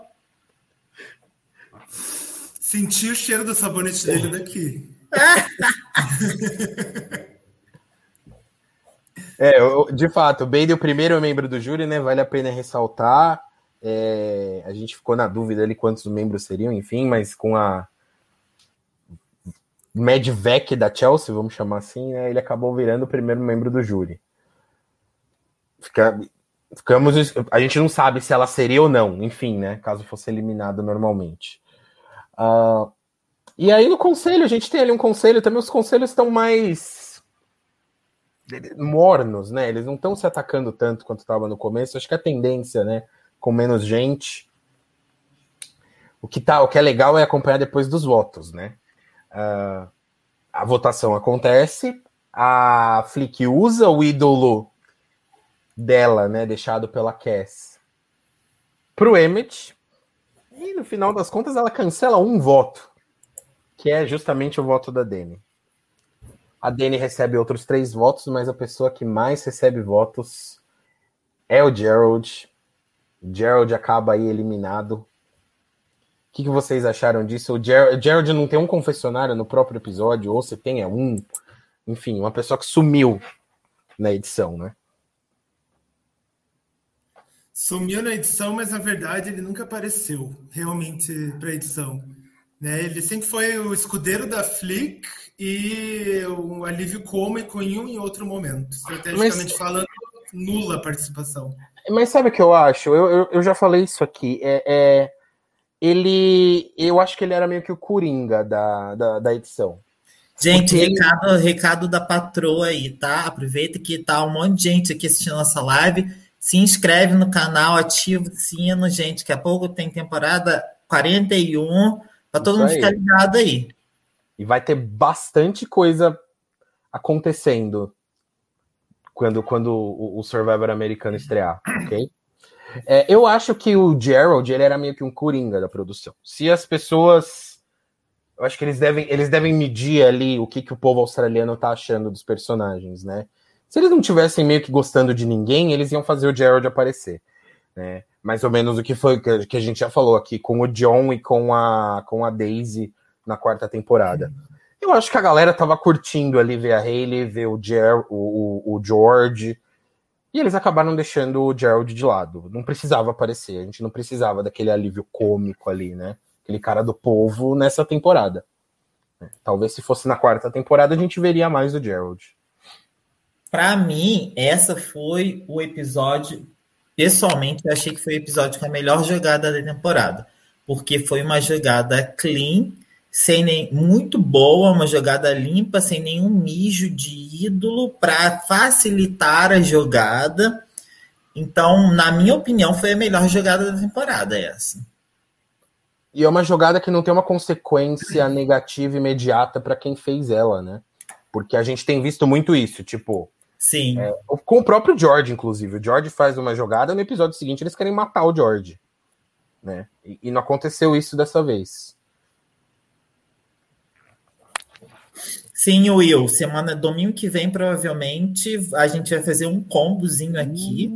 Senti o cheiro do sabonete dele daqui. é, de fato, o Bade, o primeiro membro do júri, né? Vale a pena ressaltar. É, a gente ficou na dúvida ali quantos membros seriam, enfim, mas com a Medvec da Chelsea, vamos chamar assim, né, ele acabou virando o primeiro membro do júri. Fica, ficamos, a gente não sabe se ela seria ou não, enfim, né? Caso fosse eliminada normalmente. Uh, e aí no conselho, a gente tem ali um conselho, também os conselhos estão mais mornos, né? Eles não estão se atacando tanto quanto estava no começo. Acho que a tendência, né? Com menos gente. O que, tá, o que é legal é acompanhar depois dos votos, né? Uh, a votação acontece, a Flick usa o ídolo dela, né? Deixado pela Cass pro Emmett e no final das contas ela cancela um voto, que é justamente o voto da Dani. A Dani recebe outros três votos, mas a pessoa que mais recebe votos é o Gerald. O Gerald acaba aí eliminado. O que, que vocês acharam disso? O Gerald, Gerald não tem um confessionário no próprio episódio, ou se tem é um. Enfim, uma pessoa que sumiu na edição, né? Sumiu na edição, mas na verdade ele nunca apareceu realmente para a edição. Né? Ele sempre foi o escudeiro da Flick e o alívio cômico em um e outro momento. Estrategicamente mas... falando, nula participação. Mas sabe o que eu acho? Eu, eu, eu já falei isso aqui. É, é, ele. Eu acho que ele era meio que o Coringa da, da, da edição. Gente, recado, recado da patroa aí, tá? Aproveita que tá um monte de gente aqui assistindo nossa live se inscreve no canal, ativa o sino, gente. Daqui a pouco tem temporada 41, para todo mundo ficar ligado aí. E vai ter bastante coisa acontecendo quando, quando o, Survivor americano estrear, ok? É, eu acho que o Gerald ele era meio que um coringa da produção. Se as pessoas. Eu acho que eles devem, eles devem medir ali o que, que o povo australiano tá achando dos personagens, né? Se eles não tivessem meio que gostando de ninguém, eles iam fazer o Gerald aparecer. Né? Mais ou menos o que foi que a gente já falou aqui com o John e com a, com a Daisy na quarta temporada. Eu acho que a galera tava curtindo ali ver a Hayley, ver o, Ger o, o, George. E eles acabaram deixando o Gerald de lado. Não precisava aparecer, a gente não precisava daquele alívio cômico ali, né? Aquele cara do povo nessa temporada. Talvez se fosse na quarta temporada a gente veria mais o Gerald. Para mim, essa foi o episódio. Pessoalmente, eu achei que foi o episódio com a melhor jogada da temporada, porque foi uma jogada clean, sem nem muito boa, uma jogada limpa, sem nenhum mijo de ídolo para facilitar a jogada. Então, na minha opinião, foi a melhor jogada da temporada essa. E é uma jogada que não tem uma consequência negativa imediata para quem fez ela, né? Porque a gente tem visto muito isso, tipo. Sim. É, com o próprio George, inclusive. O George faz uma jogada, no episódio seguinte eles querem matar o George. Né? E, e não aconteceu isso dessa vez. Sim, Will. Semana domingo que vem, provavelmente, a gente vai fazer um combozinho aqui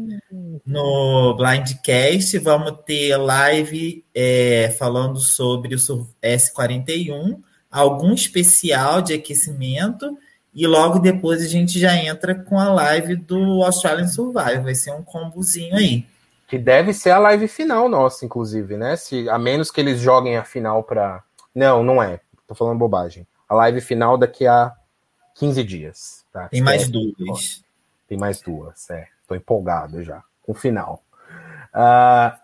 no Blindcast. Vamos ter live é, falando sobre o S41, algum especial de aquecimento, e logo depois a gente já entra com a live do Australian Survival. Vai ser um combozinho aí. Que deve ser a live final nossa, inclusive, né? Se, a menos que eles joguem a final para. Não, não é. Tô falando bobagem a live final daqui a 15 dias. Tá? Tem mais é, duas. Tem mais duas, é. Tô empolgado já com o final. Uh,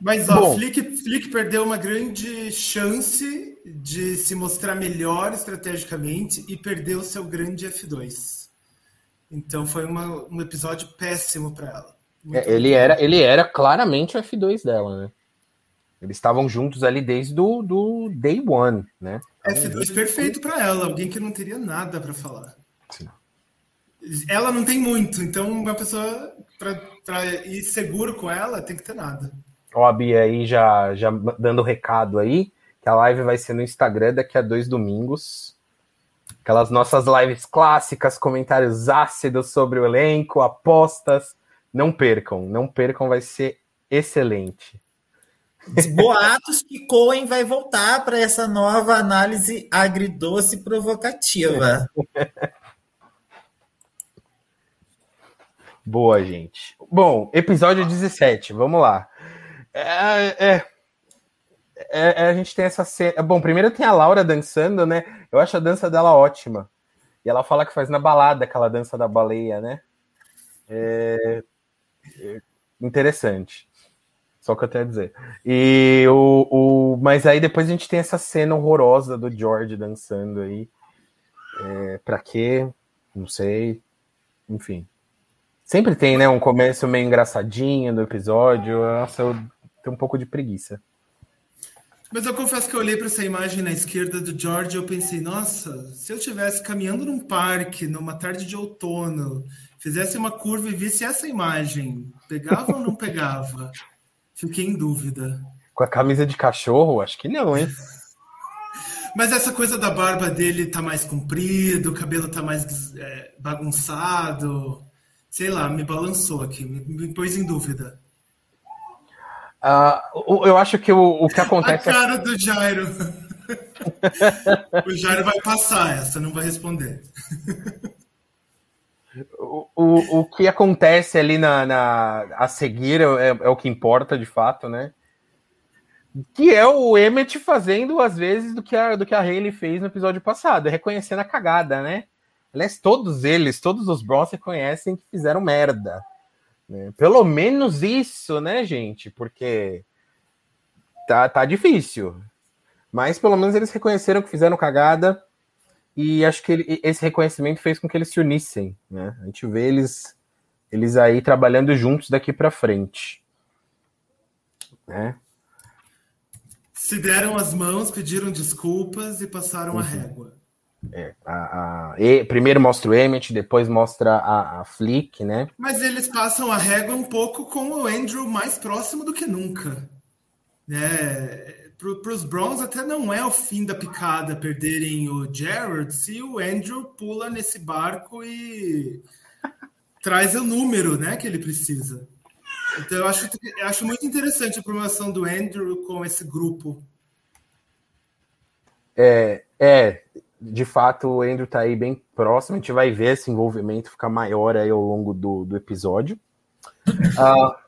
Mas ó, Flick, Flick perdeu uma grande chance de se mostrar melhor estrategicamente e perdeu seu grande F2. Então foi uma, um episódio péssimo para ela. É, ele, era, ele era claramente o F2 dela, né? Eles estavam juntos ali desde o do day one, né? F2 perfeito para ela, alguém que não teria nada para falar. Sim. Ela não tem muito, então uma pessoa para ir seguro com ela tem que ter nada. Ó, a Bia aí já, já dando recado aí, que a live vai ser no Instagram daqui a dois domingos. Aquelas nossas lives clássicas, comentários ácidos sobre o elenco, apostas. Não percam, não percam, vai ser excelente. Boatos que Cohen vai voltar para essa nova análise agridoce provocativa. Boa, gente. Bom, episódio 17, vamos lá. É, é, é, a gente tem essa cena. Bom, primeiro tem a Laura dançando, né? Eu acho a dança dela ótima. E ela fala que faz na balada aquela dança da baleia, né? É, é interessante. Só que eu tenho a dizer. E o, o, mas aí depois a gente tem essa cena horrorosa do George dançando aí. É, pra quê? Não sei. Enfim. Sempre tem, né? Um começo meio engraçadinho do episódio. Nossa, eu tenho um pouco de preguiça. Mas eu confesso que eu olhei para essa imagem na esquerda do George e eu pensei, nossa, se eu estivesse caminhando num parque numa tarde de outono, fizesse uma curva e visse essa imagem, pegava ou não pegava? Fiquei em dúvida. Com a camisa de cachorro? Acho que não, hein? Mas essa coisa da barba dele tá mais comprida, o cabelo tá mais é, bagunçado. Sei lá, me balançou aqui, me, me pôs em dúvida. Uh, eu acho que o, o que acontece. A cara é... do Jairo. o Jairo vai passar essa, não vai responder. O, o, o que acontece ali na, na a seguir é, é, o que importa de fato, né? Que é o Emmet fazendo às vezes do que a, do que a Hayley fez no episódio passado, reconhecendo a cagada, né? Aliás, todos eles, todos os Bros reconhecem que fizeram merda. Né? Pelo menos isso, né, gente? Porque tá, tá difícil. Mas pelo menos eles reconheceram que fizeram cagada e acho que ele, esse reconhecimento fez com que eles se unissem, né? A gente vê eles, eles aí trabalhando juntos daqui para frente, né? Se deram as mãos, pediram desculpas e passaram uhum. a régua. É, a, a, e, primeiro mostra o Emmett, depois mostra a, a Flick, né? Mas eles passam a régua um pouco com o Andrew mais próximo do que nunca. Né? Para os Browns até não é o fim da picada perderem o Jared se o Andrew pula nesse barco e traz o número né, que ele precisa. Então eu acho, eu acho muito interessante a promoção do Andrew com esse grupo. É, é, de fato o Andrew tá aí bem próximo, a gente vai ver esse envolvimento ficar maior aí ao longo do, do episódio. Uh,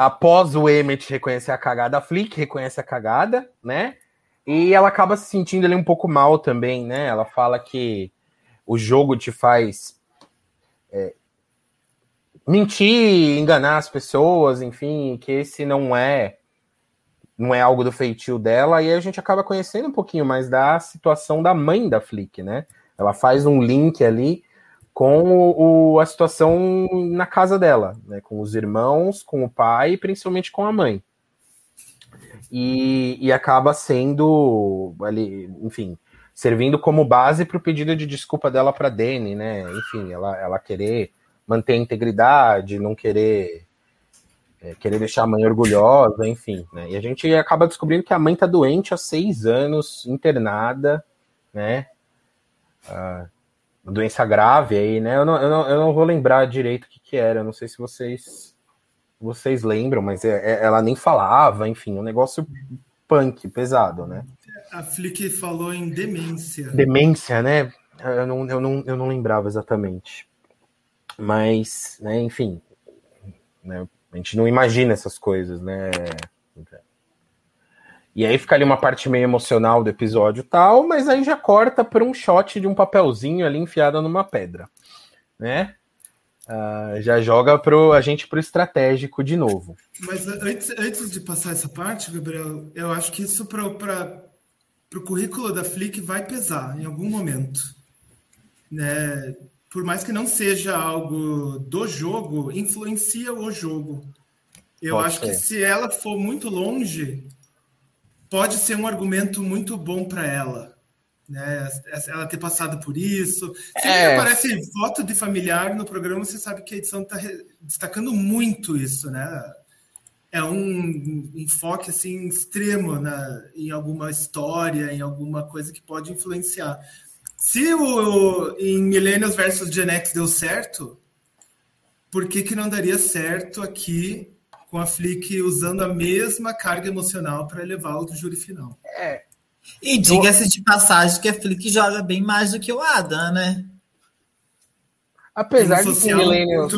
após o Emmet reconhecer a cagada, a Flick reconhece a cagada, né? E ela acaba se sentindo ali um pouco mal também, né? Ela fala que o jogo te faz é, mentir, enganar as pessoas, enfim, que esse não é não é algo do feitio dela, e aí a gente acaba conhecendo um pouquinho mais da situação da mãe da Flick, né? Ela faz um link ali com o, a situação na casa dela, né, com os irmãos, com o pai e principalmente com a mãe. E, e acaba sendo ali, enfim, servindo como base para o pedido de desculpa dela para Dani, né? Enfim, ela, ela querer manter a integridade, não querer é, querer deixar a mãe orgulhosa, enfim. Né? E a gente acaba descobrindo que a mãe tá doente há seis anos, internada, né? Ah, doença grave aí, né? Eu não, eu não, eu não vou lembrar direito o que, que era, eu não sei se vocês vocês lembram, mas é, é, ela nem falava, enfim, um negócio punk, pesado, né? A Flick falou em demência. Demência, né? Eu não, eu não, eu não lembrava exatamente. Mas, né, enfim, né, a gente não imagina essas coisas, né? E aí fica ali uma parte meio emocional do episódio tal, mas aí já corta para um shot de um papelzinho ali enfiado numa pedra, né? Uh, já joga pro, a gente pro estratégico de novo. Mas antes, antes de passar essa parte, Gabriel, eu acho que isso para o currículo da Flick vai pesar em algum momento. Né? Por mais que não seja algo do jogo, influencia o jogo. Eu pode acho ser. que se ela for muito longe, pode ser um argumento muito bom para ela né? Ela ter passado por isso. Sempre é. que aparece foto de familiar no programa, você sabe que a edição está destacando muito isso, né? É um enfoque assim extremo na, em alguma história, em alguma coisa que pode influenciar. Se o em Millennials versus Gen X deu certo, por que, que não daria certo aqui com a Flick usando a mesma carga emocional para levá-lo do júri final? É, e diga-se de passagem que a Flick joga bem mais do que o Adam, né? Apesar de que em Millennials,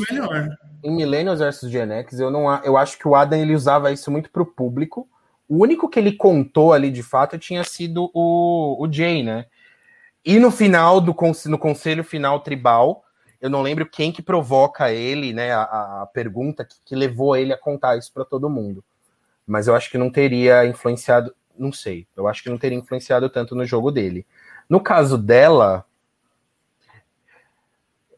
em Millennials versus Gen X, eu, não, eu acho que o Adam ele usava isso muito para o público. O único que ele contou ali de fato tinha sido o, o Jay, né? E no final do no conselho final tribal, eu não lembro quem que provoca ele, né? A, a pergunta que, que levou ele a contar isso para todo mundo. Mas eu acho que não teria influenciado não sei. Eu acho que não teria influenciado tanto no jogo dele. No caso dela,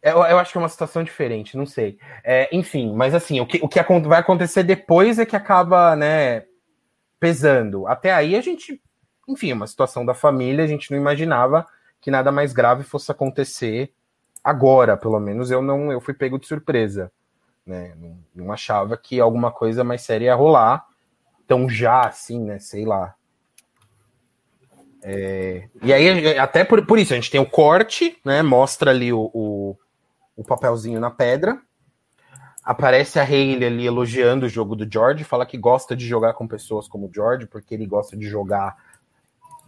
eu, eu acho que é uma situação diferente, não sei. É, enfim, mas assim, o que, o que vai acontecer depois é que acaba, né, pesando. Até aí a gente, enfim, é uma situação da família, a gente não imaginava que nada mais grave fosse acontecer agora, pelo menos eu não, eu fui pego de surpresa, né? Não, não achava que alguma coisa mais séria ia rolar. Então já assim, né, sei lá, é, e aí, até por, por isso, a gente tem o corte, né? Mostra ali o, o, o papelzinho na pedra. Aparece a Hayley ali elogiando o jogo do George, fala que gosta de jogar com pessoas como o George, porque ele gosta de jogar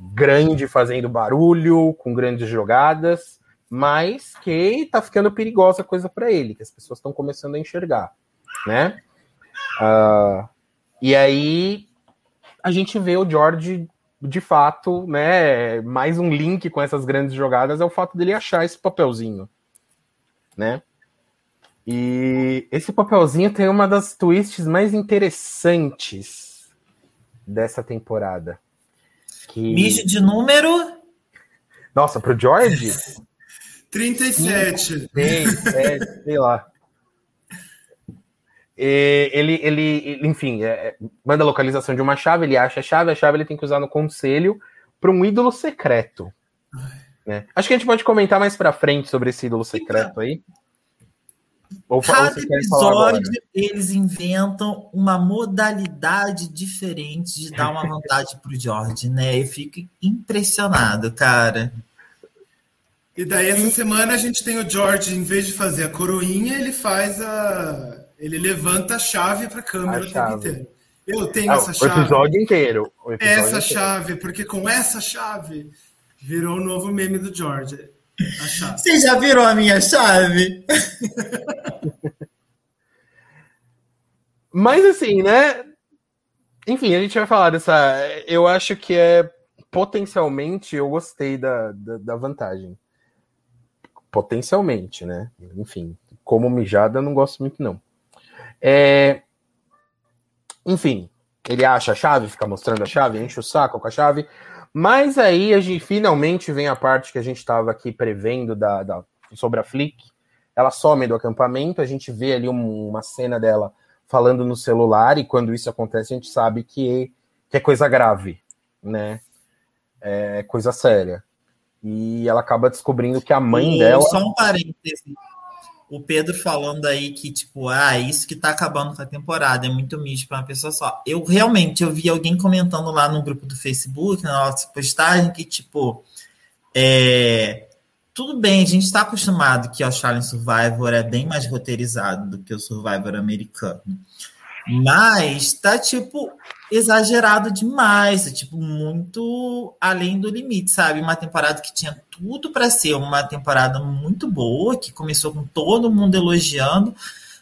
grande, fazendo barulho, com grandes jogadas, mas que tá ficando perigosa a coisa para ele, que as pessoas estão começando a enxergar, né? Uh, e aí a gente vê o George de fato, né, mais um link com essas grandes jogadas é o fato dele achar esse papelzinho, né? E esse papelzinho tem uma das twists mais interessantes dessa temporada. Que... Mijo de número? Nossa, pro George? 37. 37, sei lá ele, ele, enfim, é, é, manda a localização de uma chave, ele acha a chave, a chave ele tem que usar no conselho para um ídolo secreto. Né? Acho que a gente pode comentar mais para frente sobre esse ídolo secreto aí. Ou, Cada episódio eles inventam uma modalidade diferente de dar uma vantagem pro George, né? Eu fico impressionado, cara. E daí essa semana a gente tem o George, em vez de fazer a coroinha, ele faz a ele levanta a chave para a câmera o tempo inteiro. Eu tenho ah, essa chave. O episódio inteiro. O episódio essa inteiro. chave, porque com essa chave virou o novo meme do George. Você já virou a minha chave? Mas assim, né? Enfim, a gente vai falar dessa. Eu acho que é potencialmente eu gostei da, da, da vantagem. Potencialmente, né? Enfim, como mijada, não gosto muito, não. É... Enfim, ele acha a chave, fica mostrando a chave, enche o saco com a chave. Mas aí a gente finalmente vem a parte que a gente estava aqui prevendo da, da, sobre a Flick. Ela some do acampamento, a gente vê ali um, uma cena dela falando no celular, e quando isso acontece, a gente sabe que, que é coisa grave, né? É coisa séria. E ela acaba descobrindo que a mãe dela. Só um parêntese. O Pedro falando aí que, tipo, ah, isso que tá acabando com a temporada, é muito misto para uma pessoa só. Eu realmente eu vi alguém comentando lá no grupo do Facebook, na nossa postagem, que, tipo, é, tudo bem, a gente está acostumado que o Australian Survivor é bem mais roteirizado do que o Survivor americano. Mas tá, tipo, exagerado demais, é, tipo, muito além do limite, sabe? Uma temporada que tinha tudo para ser uma temporada muito boa, que começou com todo mundo elogiando,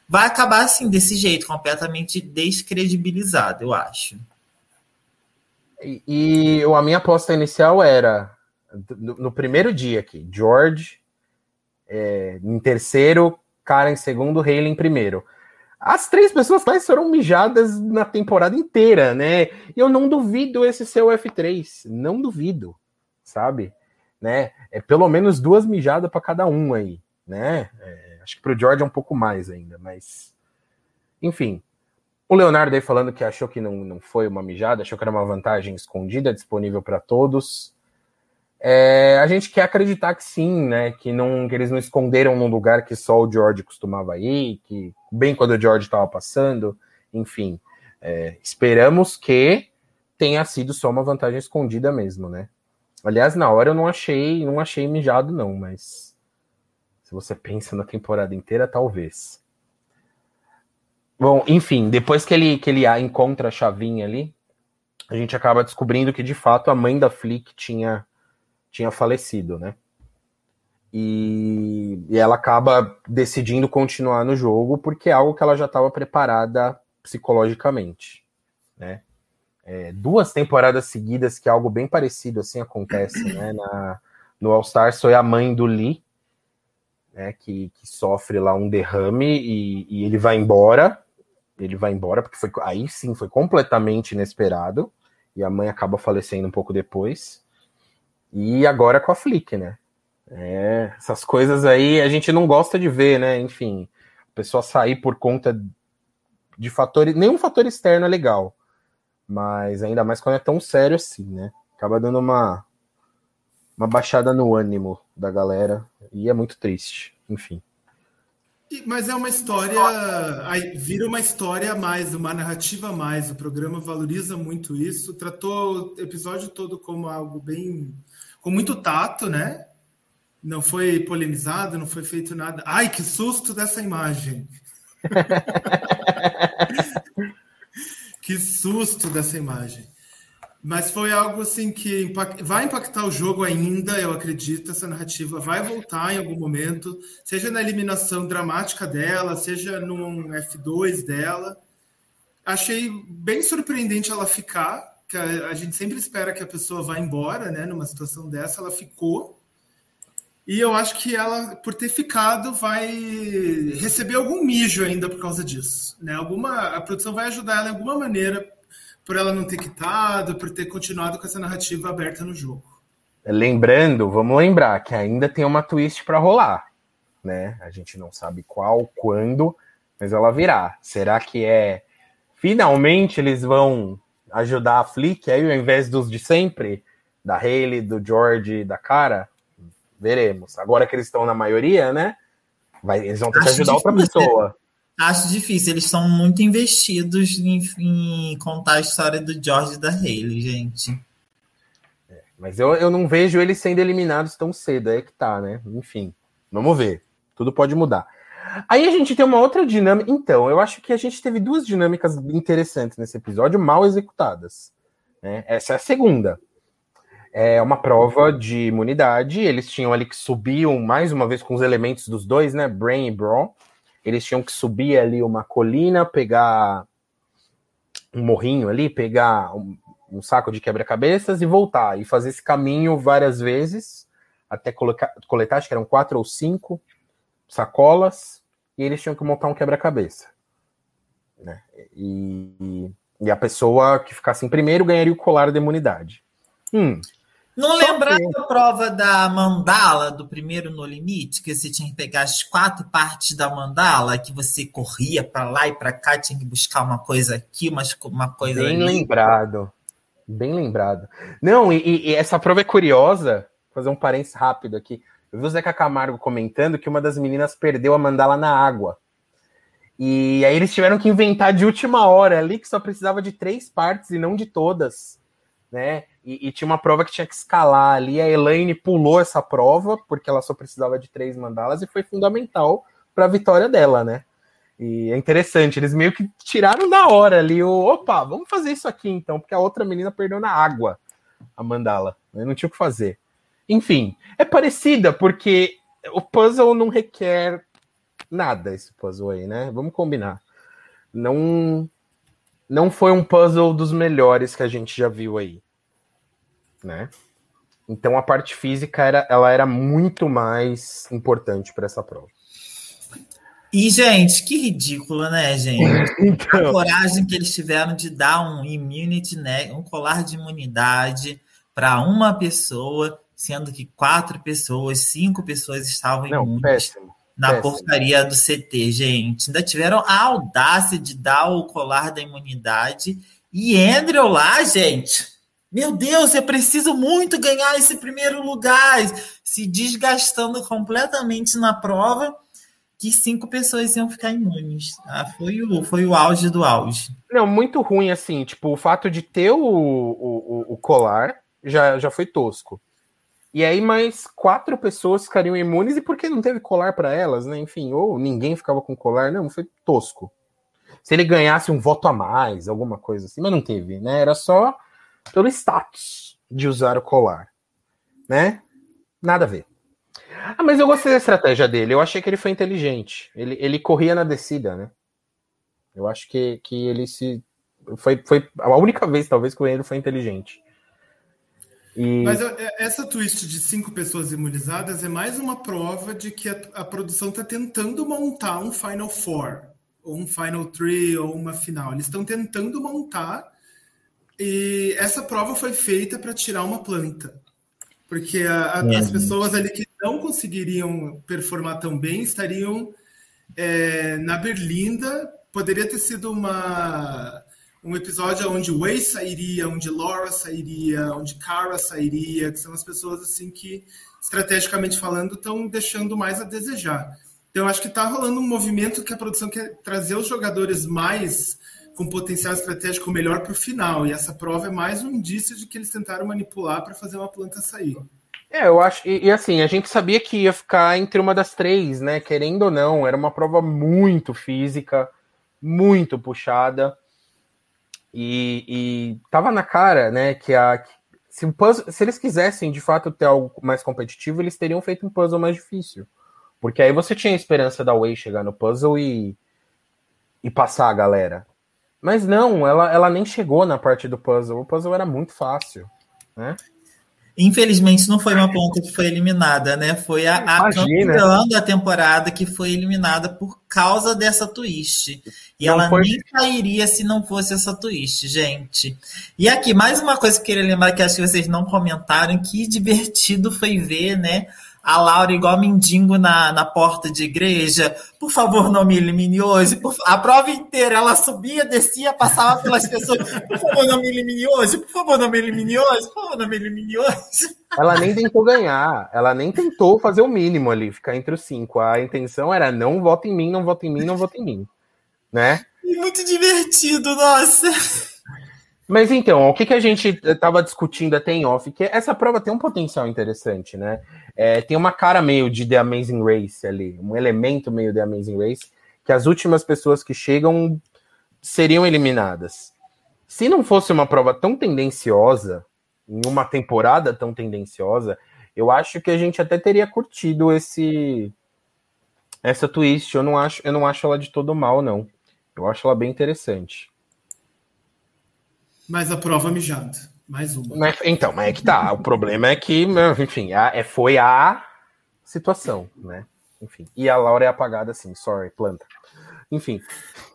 vai acabar assim, desse jeito, completamente descredibilizado, eu acho. E, e a minha aposta inicial era no, no primeiro dia aqui, George é, em terceiro, cara em segundo, Haley em primeiro. As três pessoas mais foram mijadas na temporada inteira, né? E eu não duvido esse seu F3, não duvido, sabe? Né? É pelo menos duas mijadas para cada um aí, né? É, acho que para o George é um pouco mais ainda, mas enfim. O Leonardo aí falando que achou que não, não foi uma mijada, achou que era uma vantagem escondida, disponível para todos. É, a gente quer acreditar que sim, né? Que, não, que eles não esconderam num lugar que só o George costumava ir, que bem quando o George estava passando, enfim. É, esperamos que tenha sido só uma vantagem escondida mesmo, né? Aliás, na hora eu não achei, não achei mijado, não, mas se você pensa na temporada inteira, talvez. Bom, enfim, depois que ele, que ele encontra a chavinha ali, a gente acaba descobrindo que de fato a mãe da Flick tinha tinha falecido, né? E, e ela acaba decidindo continuar no jogo porque é algo que ela já estava preparada psicologicamente, né? É, duas temporadas seguidas que algo bem parecido assim acontece, né? Na, no All Stars foi a mãe do Lee, né? Que, que sofre lá um derrame e, e ele vai embora. Ele vai embora porque foi aí sim foi completamente inesperado e a mãe acaba falecendo um pouco depois. E agora com a Flick, né? É, essas coisas aí a gente não gosta de ver, né? Enfim, a pessoa sair por conta de fatores. Nenhum fator externo é legal. Mas ainda mais quando é tão sério assim, né? Acaba dando uma, uma baixada no ânimo da galera. E é muito triste. Enfim. Mas é uma história, aí vira uma história a mais, uma narrativa a mais. O programa valoriza muito isso. Tratou o episódio todo como algo bem com muito tato, né? Não foi polemizado, não foi feito nada. Ai, que susto dessa imagem! que susto dessa imagem. Mas foi algo assim que vai impactar o jogo ainda, eu acredito. Essa narrativa vai voltar em algum momento, seja na eliminação dramática dela, seja num F2 dela. Achei bem surpreendente ela ficar, que a, a, gente sempre espera que a pessoa vá embora, né? Numa situação dessa, ela ficou. E eu acho que ela, por ter ficado, vai receber algum mijo ainda por causa disso. Né? Alguma, a produção vai ajudar ela de alguma maneira por ela não ter quitado, por ter continuado com essa narrativa aberta no jogo. Lembrando, vamos lembrar que ainda tem uma twist para rolar, né? A gente não sabe qual, quando, mas ela virá. Será que é finalmente eles vão ajudar a Flick aí, ao invés dos de sempre, da Haley, do George, da Cara, veremos. Agora que eles estão na maioria, né? Vai, eles vão ter que ajudar outra pessoa. Acho difícil, eles estão muito investidos em, em, contar a história do George e da Haley, gente. É, mas eu, eu não vejo eles sendo eliminados tão cedo, é que tá, né? Enfim, vamos ver. Tudo pode mudar. Aí a gente tem uma outra dinâmica. Então, eu acho que a gente teve duas dinâmicas interessantes nesse episódio, mal executadas. Né? Essa é a segunda. É uma prova de imunidade. Eles tinham ali que subir mais uma vez com os elementos dos dois, né? Brain e Brawn. Eles tinham que subir ali uma colina, pegar um morrinho ali, pegar um, um saco de quebra-cabeças e voltar. E fazer esse caminho várias vezes, até coletar, acho que eram quatro ou cinco sacolas e eles tinham que montar um quebra-cabeça. Né? E, e, a pessoa que ficasse em primeiro ganharia o colar da imunidade. Hum, não lembrar que... a prova da mandala do primeiro no limite, que você tinha que pegar as quatro partes da mandala, que você corria para lá e para cá, tinha que buscar uma coisa aqui, uma, uma coisa Bem ali. lembrado. Bem lembrado. Não, e, e, essa prova é curiosa, fazer um parênteses rápido aqui. Eu vi o Zeca Camargo comentando que uma das meninas perdeu a mandala na água. E aí eles tiveram que inventar de última hora ali que só precisava de três partes e não de todas, né? E, e, tinha uma prova que tinha que escalar ali. A Elaine pulou essa prova porque ela só precisava de três mandalas e foi fundamental para a vitória dela, né? E é interessante, eles meio que tiraram da hora ali o opa, vamos fazer isso aqui então, porque a outra menina perdeu na água a mandala, né? não tinha o que fazer. Enfim, é parecida porque o puzzle não requer nada esse puzzle aí, né? Vamos combinar. Não não foi um puzzle dos melhores que a gente já viu aí, né? Então a parte física era, ela era muito mais importante para essa prova. E, gente, que ridículo, né, gente? então... A coragem que eles tiveram de dar um immunity, né? Um colar de imunidade para uma pessoa, sendo que quatro pessoas, cinco pessoas estavam Não, imunes péssimo, na péssimo. porcaria do CT, gente. Ainda tiveram a audácia de dar o colar da imunidade. E Andrew lá, gente. Meu Deus, eu preciso muito ganhar esse primeiro lugar, se desgastando completamente na prova que cinco pessoas iam ficar imunes. Ah, foi, o, foi o auge do auge. Não, muito ruim, assim, tipo, o fato de ter o, o, o colar já, já foi tosco. E aí mais quatro pessoas ficariam imunes, e por que não teve colar para elas, né? Enfim, ou ninguém ficava com colar, não, foi tosco. Se ele ganhasse um voto a mais, alguma coisa assim, mas não teve, né? Era só pelo status de usar o colar, né? Nada a ver. Ah, mas eu gostei da estratégia dele. Eu achei que ele foi inteligente. Ele, ele corria na descida, né? Eu acho que, que ele se. Foi, foi a única vez, talvez, que o Andrew foi inteligente. E... Mas é, essa twist de cinco pessoas imunizadas é mais uma prova de que a, a produção está tentando montar um Final Four, ou um Final Three, ou uma final. Eles estão tentando montar. E essa prova foi feita para tirar uma planta. Porque a, a, as pessoas ali que não conseguiriam performar tão bem estariam é, na Berlinda. Poderia ter sido uma, um episódio onde Way sairia, onde Laura sairia, onde Cara sairia, que são as pessoas assim que, estrategicamente falando, estão deixando mais a desejar. Então, acho que está rolando um movimento que a produção quer trazer os jogadores mais com potencial estratégico melhor para o final. E essa prova é mais um indício de que eles tentaram manipular para fazer uma planta sair. É, eu acho. E, e, assim, a gente sabia que ia ficar entre uma das três, né? Querendo ou não, era uma prova muito física, muito puxada. E, e tava na cara, né, que a. Se, puzzle, se eles quisessem de fato ter algo mais competitivo, eles teriam feito um puzzle mais difícil. Porque aí você tinha a esperança da Way chegar no puzzle e, e passar a galera. Mas não, ela, ela nem chegou na parte do puzzle. O puzzle era muito fácil, né? Infelizmente não foi uma ponta que foi eliminada, né? Foi a, a campeã da temporada que foi eliminada por causa dessa twist. E não ela foi... nem cairia se não fosse essa twist, gente. E aqui, mais uma coisa que eu queria lembrar que acho que vocês não comentaram, que divertido foi ver, né? A Laura igual mendigo na, na porta de igreja. Por favor, não me elimine hoje. Por, a prova inteira, ela subia, descia, passava pelas pessoas. Por favor, não me elimine hoje. Por favor, não me elimine hoje. Por favor, não me elimine hoje. Ela nem tentou ganhar. Ela nem tentou fazer o mínimo ali, ficar entre os cinco. A intenção era não vota em mim, não vota em mim, não vota em mim. Né? muito divertido, nossa. Mas então, o que, que a gente estava discutindo até em off, que essa prova tem um potencial interessante, né? É, tem uma cara meio de The Amazing Race ali, um elemento meio The Amazing Race, que as últimas pessoas que chegam seriam eliminadas. Se não fosse uma prova tão tendenciosa, em uma temporada tão tendenciosa, eu acho que a gente até teria curtido esse essa twist. Eu não acho, eu não acho ela de todo mal, não. Eu acho ela bem interessante. Mas a prova mijada. Mais uma. Mas, então, mas é que tá. O problema é que, enfim, a, é, foi a situação, né? Enfim. E a Laura é apagada assim, sorry, planta. Enfim.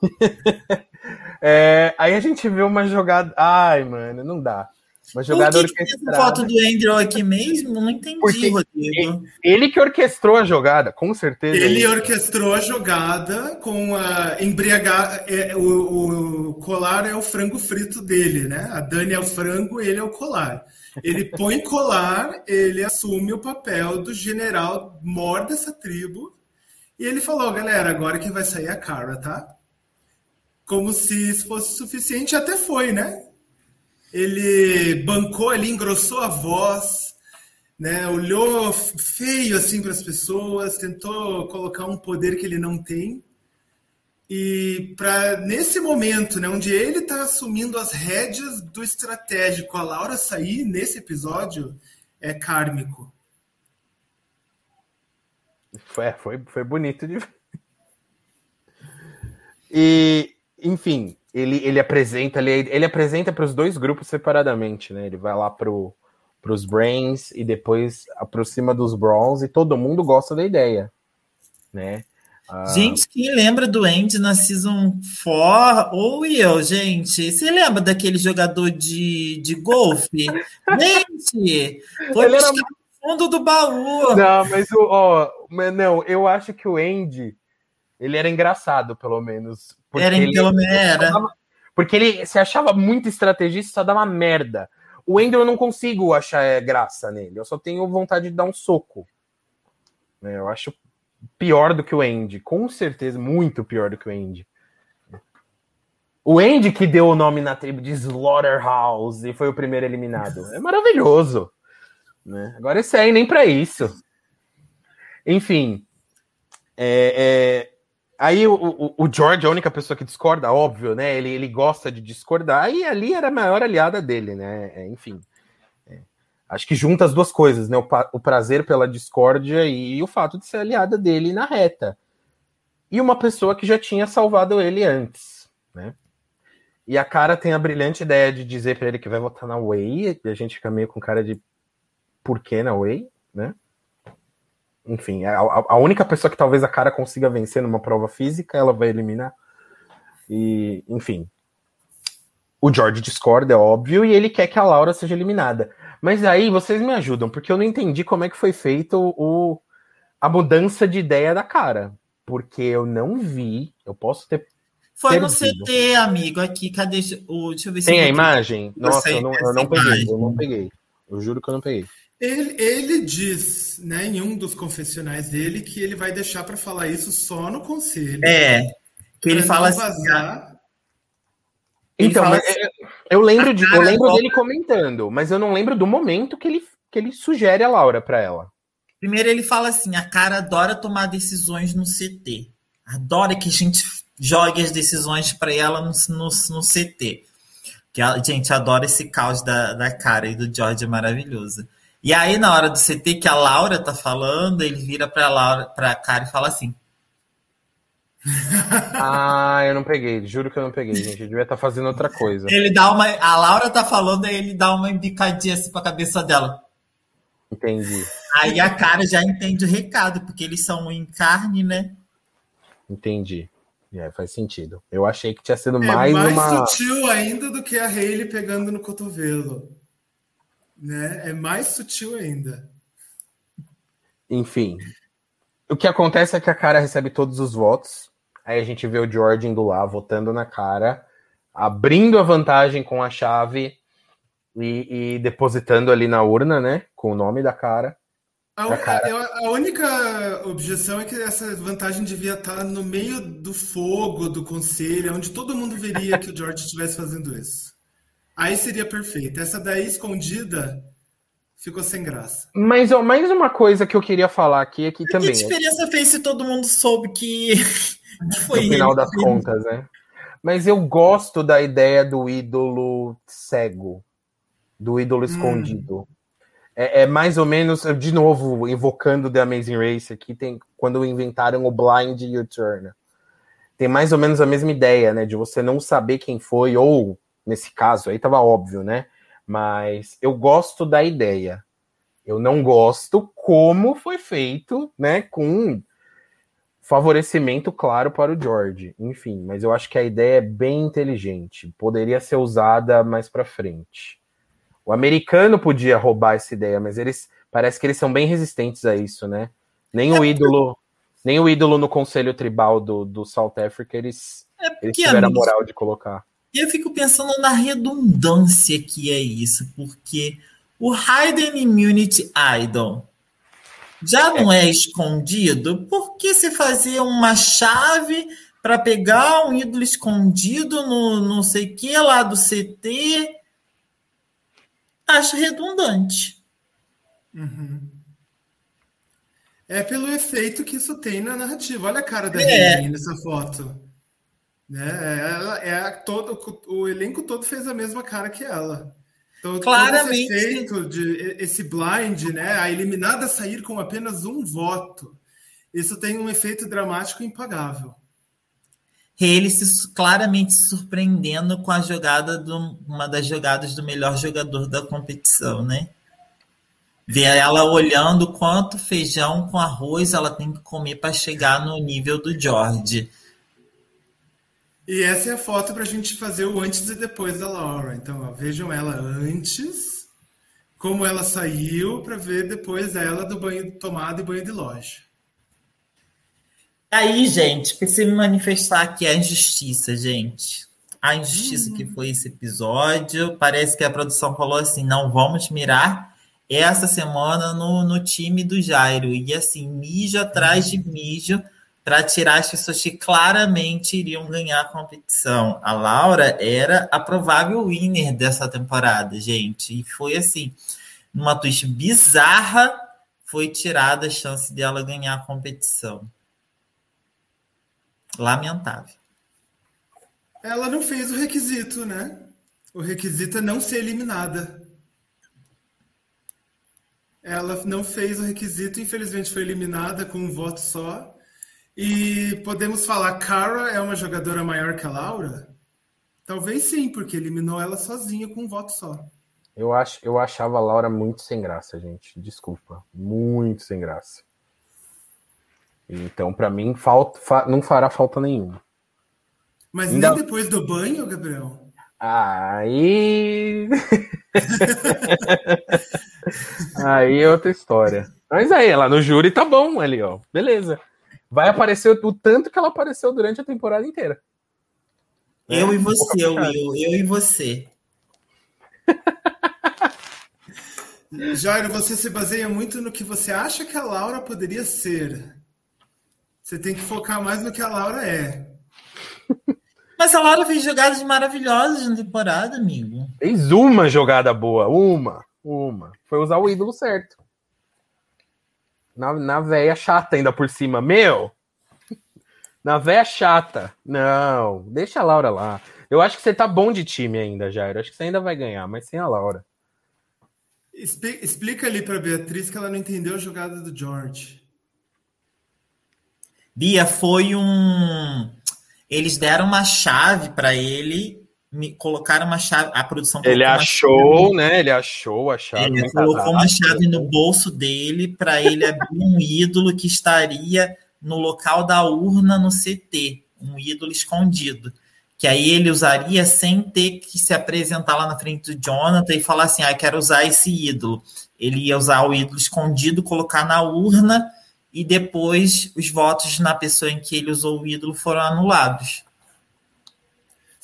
é, aí a gente vê uma jogada. Ai, mano, não dá. Uma jogada Por que orquestrada. Que foto do Andrew aqui mesmo? Não entendi, Porque Rodrigo. Ele que orquestrou a jogada, com certeza. Ele orquestrou a jogada com a embriagar. É, o, o, colar é o frango frito dele, né? A Dani é o frango, ele é o colar. Ele põe colar, ele assume o papel do general mor dessa tribo. E ele falou, galera, agora quem vai sair a Cara, tá? Como se isso fosse suficiente, até foi, né? Ele bancou ali, engrossou a voz, né? Olhou feio assim para as pessoas, tentou colocar um poder que ele não tem. E para nesse momento, né, onde ele está assumindo as rédeas do estratégico, a Laura sair nesse episódio é kármico. Foi, foi, foi bonito de ver. E, enfim, ele, ele apresenta ele, ele apresenta para os dois grupos separadamente, né? Ele vai lá pro para os Brains e depois aproxima dos Brawls e todo mundo gosta da ideia, né? Ah. Gente, quem lembra do Andy na Season 4? Ou eu, gente? Você lembra daquele jogador de, de golfe? gente, foi Ele era... no fundo do baú. Não, mas o, ó, não, eu acho que o Andy, ele era engraçado, pelo menos. Era, ele, pelo menos era. Porque ele se achava muito estrategista, só dava merda. O Ender eu não consigo achar é, graça nele. Eu só tenho vontade de dar um soco. Eu acho pior do que o Andy, com certeza, muito pior do que o Andy. O Andy que deu o nome na tribo de Slaughterhouse e foi o primeiro eliminado. É maravilhoso. Né? Agora esse aí nem para isso. Enfim. É, é... Aí o, o, o, George, a única pessoa que discorda, óbvio, né? Ele, ele gosta de discordar, e ali era a maior aliada dele, né? É, enfim acho que junta as duas coisas, né? O, o, prazer pela discórdia e o fato de ser aliada dele na reta. E uma pessoa que já tinha salvado ele antes, né? E a cara tem a brilhante ideia de dizer para ele que vai votar na Way, e a gente fica meio com cara de por que na Way, né? Enfim, a, a única pessoa que talvez a cara consiga vencer numa prova física, ela vai eliminar. E, enfim. O George discorda, é óbvio, e ele quer que a Laura seja eliminada. Mas aí vocês me ajudam, porque eu não entendi como é que foi feito o, a mudança de ideia da cara. Porque eu não vi, eu posso ter. Foi perdido. no CT, amigo, aqui. Cadê? O, deixa eu ver se Tem a imagem? Nossa, eu não, eu não peguei, eu não peguei. Eu juro que eu não peguei. Ele, ele, diz, né, em um dos confessionais dele, que ele vai deixar para falar isso só no conselho. É. Que ele fala assim. Então, mas, assim, eu lembro, de, eu lembro dele comentando, mas eu não lembro do momento que ele, que ele sugere a Laura para ela. Primeiro ele fala assim: a cara adora tomar decisões no CT. Adora que a gente jogue as decisões para ela no, no, no, CT. Que a gente adora esse caos da, da cara e do George é maravilhoso. E aí, na hora do CT que a Laura tá falando, ele vira pra Laura, pra cara e fala assim: ah, eu não peguei, juro que eu não peguei, gente. Eu devia estar tá fazendo outra coisa. Ele dá uma. A Laura tá falando, aí ele dá uma embicadinha assim pra cabeça dela. Entendi. Aí a cara já entende o recado, porque eles são em carne, né? Entendi. É, faz sentido. Eu achei que tinha sido é mais, mais uma. sutil ainda do que a Hayley pegando no cotovelo. Né? É mais sutil ainda. Enfim. O que acontece é que a cara recebe todos os votos. Aí a gente vê o George indo lá, votando na cara, abrindo a vantagem com a chave e, e depositando ali na urna, né? Com o nome da cara. A, cara. a, única objeção é que essa vantagem devia estar no meio do fogo do conselho, onde todo mundo veria que o George estivesse fazendo isso. Aí seria perfeito. Essa daí escondida ficou sem graça. Mas ó, mais uma coisa que eu queria falar aqui aqui que também. Que diferença fez se todo mundo soube que Foi no final das contas, né? Mas eu gosto da ideia do ídolo cego, do ídolo hum. escondido. É, é, mais ou menos, de novo, evocando The Amazing Race aqui, tem quando inventaram o Blind U-Turn. Tem mais ou menos a mesma ideia, né? De você não saber quem foi, ou nesse caso aí tava óbvio, né? Mas eu gosto da ideia. Eu não gosto como foi feito, né? Com favorecimento claro para o George, enfim, mas eu acho que a ideia é bem inteligente, poderia ser usada mais para frente. O americano podia roubar essa ideia, mas eles parece que eles são bem resistentes a isso, né? Nem o ídolo, nem o ídolo no conselho tribal do, do South Africa eles, é eles tiveram a moral de colocar. Eu fico pensando na redundância que é isso, porque O Hidden Immunity Idol já não é escondido? Por que se fazer uma chave para pegar um ídolo escondido no não sei que lá do CT? Acho redundante. Uhum. É pelo efeito que isso tem na narrativa. Olha a cara da é. nessa foto. Né? Ela, é todo, o elenco todo fez a mesma cara que ela. Então, Claramente. Esse efeito de esse blind, né? A eliminada sair com apenas um voto. Isso tem um efeito dramático impagável. Ele se claramente se surpreendendo com a jogada do, uma das jogadas do melhor jogador da competição, né? Ver ela olhando quanto feijão com arroz ela tem que comer para chegar no nível do George. E essa é a foto para a gente fazer o antes e depois da Laura. Então, ó, vejam ela antes, como ela saiu, para ver depois ela do banho de tomada e banho de loja. Aí, gente, preciso me manifestar aqui a injustiça, gente. A injustiça que foi esse episódio. Parece que a produção falou assim: não vamos mirar essa semana no, no time do Jairo. E assim, mijo atrás de mijo para tirar as pessoas que claramente iriam ganhar a competição. A Laura era a provável winner dessa temporada, gente. E foi assim, numa twist bizarra, foi tirada a chance dela ganhar a competição. Lamentável. Ela não fez o requisito, né? O requisito é não ser eliminada. Ela não fez o requisito, infelizmente foi eliminada com um voto só. E podemos falar, Cara é uma jogadora maior que a Laura? Talvez sim, porque eliminou ela sozinha com um voto só. Eu, acho, eu achava a Laura muito sem graça, gente. Desculpa. Muito sem graça. Então, para mim, falta, fa, não fará falta nenhuma. Mas Ainda... nem depois do banho, Gabriel? Aí. aí é outra história. Mas aí, ela no júri tá bom ali, ó. Beleza vai aparecer o tanto que ela apareceu durante a temporada inteira. Eu é, e você, eu, eu, eu e você. Jairo, você se baseia muito no que você acha que a Laura poderia ser. Você tem que focar mais no que a Laura é. Mas a Laura fez jogadas maravilhosas na temporada, amigo. Fez uma jogada boa, uma, uma. Foi usar o ídolo certo. Na, na véia chata ainda por cima. Meu! Na véia chata. Não, deixa a Laura lá. Eu acho que você tá bom de time ainda, Jairo. Acho que você ainda vai ganhar, mas sem a Laura. Explica ali para Beatriz que ela não entendeu a jogada do George. Bia, foi um. Eles deram uma chave para ele me colocaram uma chave, a produção Ele achou, né? Ele achou a chave. Ele colocou uma chave no bolso dele para ele abrir um ídolo que estaria no local da urna no CT, um ídolo escondido. Que aí ele usaria sem ter que se apresentar lá na frente do Jonathan e falar assim: ah, quero usar esse ídolo. Ele ia usar o ídolo escondido, colocar na urna e depois os votos na pessoa em que ele usou o ídolo foram anulados.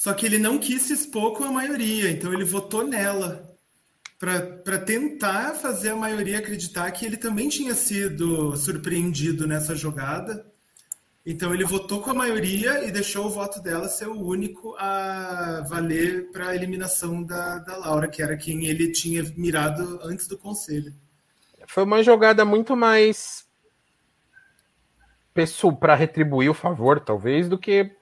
Só que ele não quis se expor com a maioria, então ele votou nela para tentar fazer a maioria acreditar que ele também tinha sido surpreendido nessa jogada. Então ele votou com a maioria e deixou o voto dela ser o único a valer para a eliminação da, da Laura, que era quem ele tinha mirado antes do conselho. Foi uma jogada muito mais para retribuir o favor, talvez, do que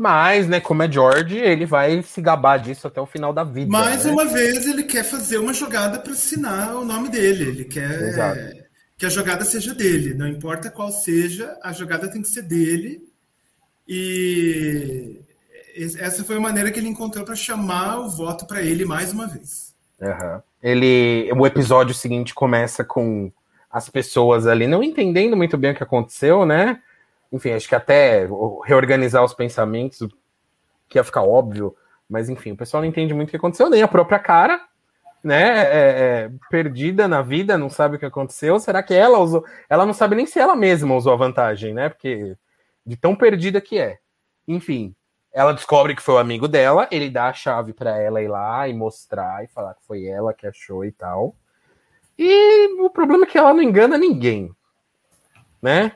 mas, né, como é George, ele vai se gabar disso até o final da vida. Mais né? uma vez, ele quer fazer uma jogada para assinar o nome dele. Ele quer Exato. que a jogada seja dele. Não importa qual seja, a jogada tem que ser dele. E essa foi a maneira que ele encontrou para chamar o voto para ele mais uma vez. Uhum. Ele, o episódio seguinte começa com as pessoas ali não entendendo muito bem o que aconteceu, né? Enfim, acho que até reorganizar os pensamentos, que ia ficar óbvio, mas enfim, o pessoal não entende muito o que aconteceu, nem a própria cara, né? É, é, perdida na vida, não sabe o que aconteceu. Será que ela usou? Ela não sabe nem se ela mesma usou a vantagem, né? Porque de tão perdida que é. Enfim, ela descobre que foi o amigo dela, ele dá a chave para ela ir lá e mostrar e falar que foi ela que achou e tal. E o problema é que ela não engana ninguém, né?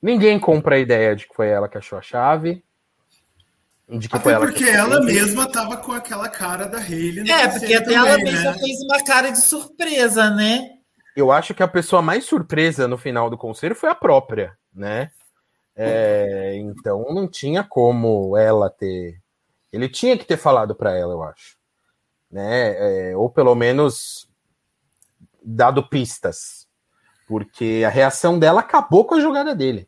Ninguém compra a ideia de que foi ela que achou a chave. De que até foi ela porque ela mesma tava com aquela cara da Hayley. É, porque até também, ela mesma né? fez uma cara de surpresa, né? Eu acho que a pessoa mais surpresa no final do conselho foi a própria, né? É, então não tinha como ela ter. Ele tinha que ter falado para ela, eu acho, né? É, ou pelo menos dado pistas, porque a reação dela acabou com a jogada dele.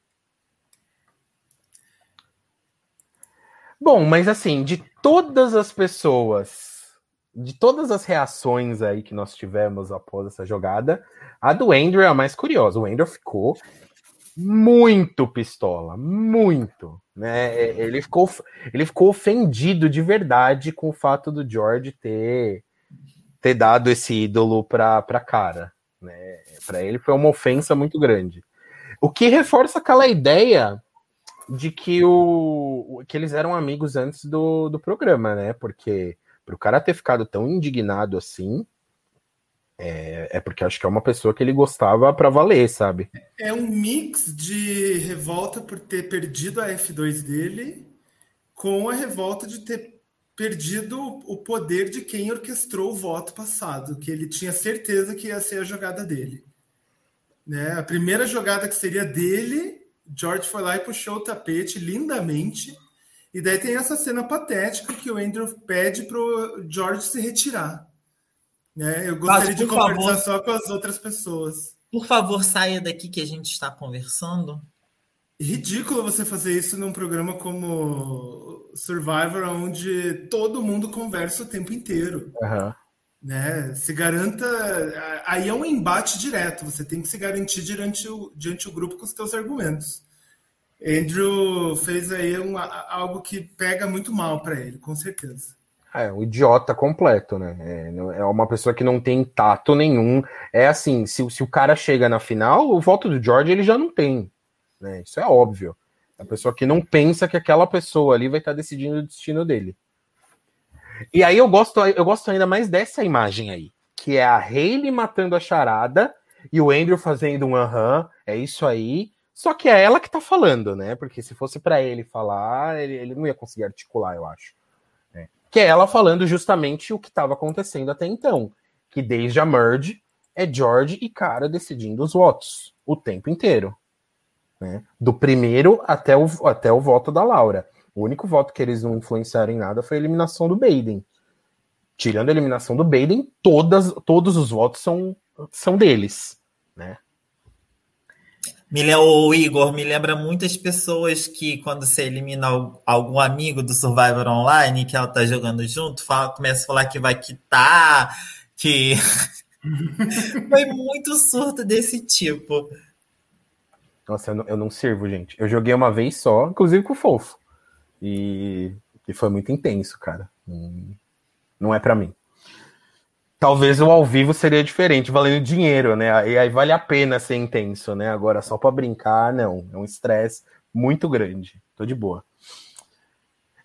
Bom, mas assim, de todas as pessoas, de todas as reações aí que nós tivemos após essa jogada, a do Andrew é a mais curiosa. O Andrew ficou muito pistola, muito, né? É, ele ficou, ele ficou ofendido de verdade com o fato do George ter ter dado esse ídolo para para cara, né? Para ele foi uma ofensa muito grande. O que reforça aquela ideia de que, o, que eles eram amigos antes do, do programa, né? Porque para o cara ter ficado tão indignado assim, é, é, porque acho que é uma pessoa que ele gostava para valer, sabe? É um mix de revolta por ter perdido a F2 dele com a revolta de ter perdido o poder de quem orquestrou o voto passado, que ele tinha certeza que ia ser a jogada dele. Né? A primeira jogada que seria dele George foi lá e puxou o tapete lindamente. E daí tem essa cena patética que o Andrew pede pro George se retirar. Né? Eu gostaria Mas, de conversar favor, só com as outras pessoas. Por favor, saia daqui que a gente está conversando. Ridículo você fazer isso num programa como Survivor, onde todo mundo conversa o tempo inteiro. Uhum. Né? Se garanta. Aí é um embate direto, você tem que se garantir diante o, diante o grupo com os seus argumentos. Andrew fez aí um, algo que pega muito mal para ele, com certeza. É, um idiota completo, né? É, é, uma pessoa que não tem tato nenhum. É assim, se, se o cara chega na final, o voto do George ele já não tem. Né? Isso é óbvio. É a pessoa que não pensa que aquela pessoa ali vai estar decidindo o destino dele. E aí eu gosto, eu gosto ainda mais dessa imagem aí, que é a Hayley matando a charada e o Andrew fazendo um aham, é isso aí. Só que é ela que tá falando, né? Porque se fosse para ele falar, ele, ele, não ia conseguir articular, eu acho. É. Que é ela falando justamente o que estava acontecendo até então. Que desde a merge é George e cara decidindo os votos o tempo inteiro. Né? Do primeiro até o, até o voto da Laura. O único voto que eles não influenciaram em nada foi a eliminação do Baden. Tirando a eliminação do Baden, todas, todos os votos são, são deles, né? Me, o Igor me lembra muitas pessoas que, quando você elimina algum amigo do Survivor Online, que ela tá jogando junto, fala, começa a falar que vai quitar, que. Foi muito surto desse tipo. Nossa, eu não, eu não, sirvo, gente. Eu joguei uma vez só, inclusive com o Fofo. E, e foi muito intenso, cara. Não, é para mim. Talvez o ao vivo seria diferente, valendo dinheiro, né? E aí vale a pena ser intenso, né? Agora, só para brincar, não. É um estresse muito grande. Tô de boa.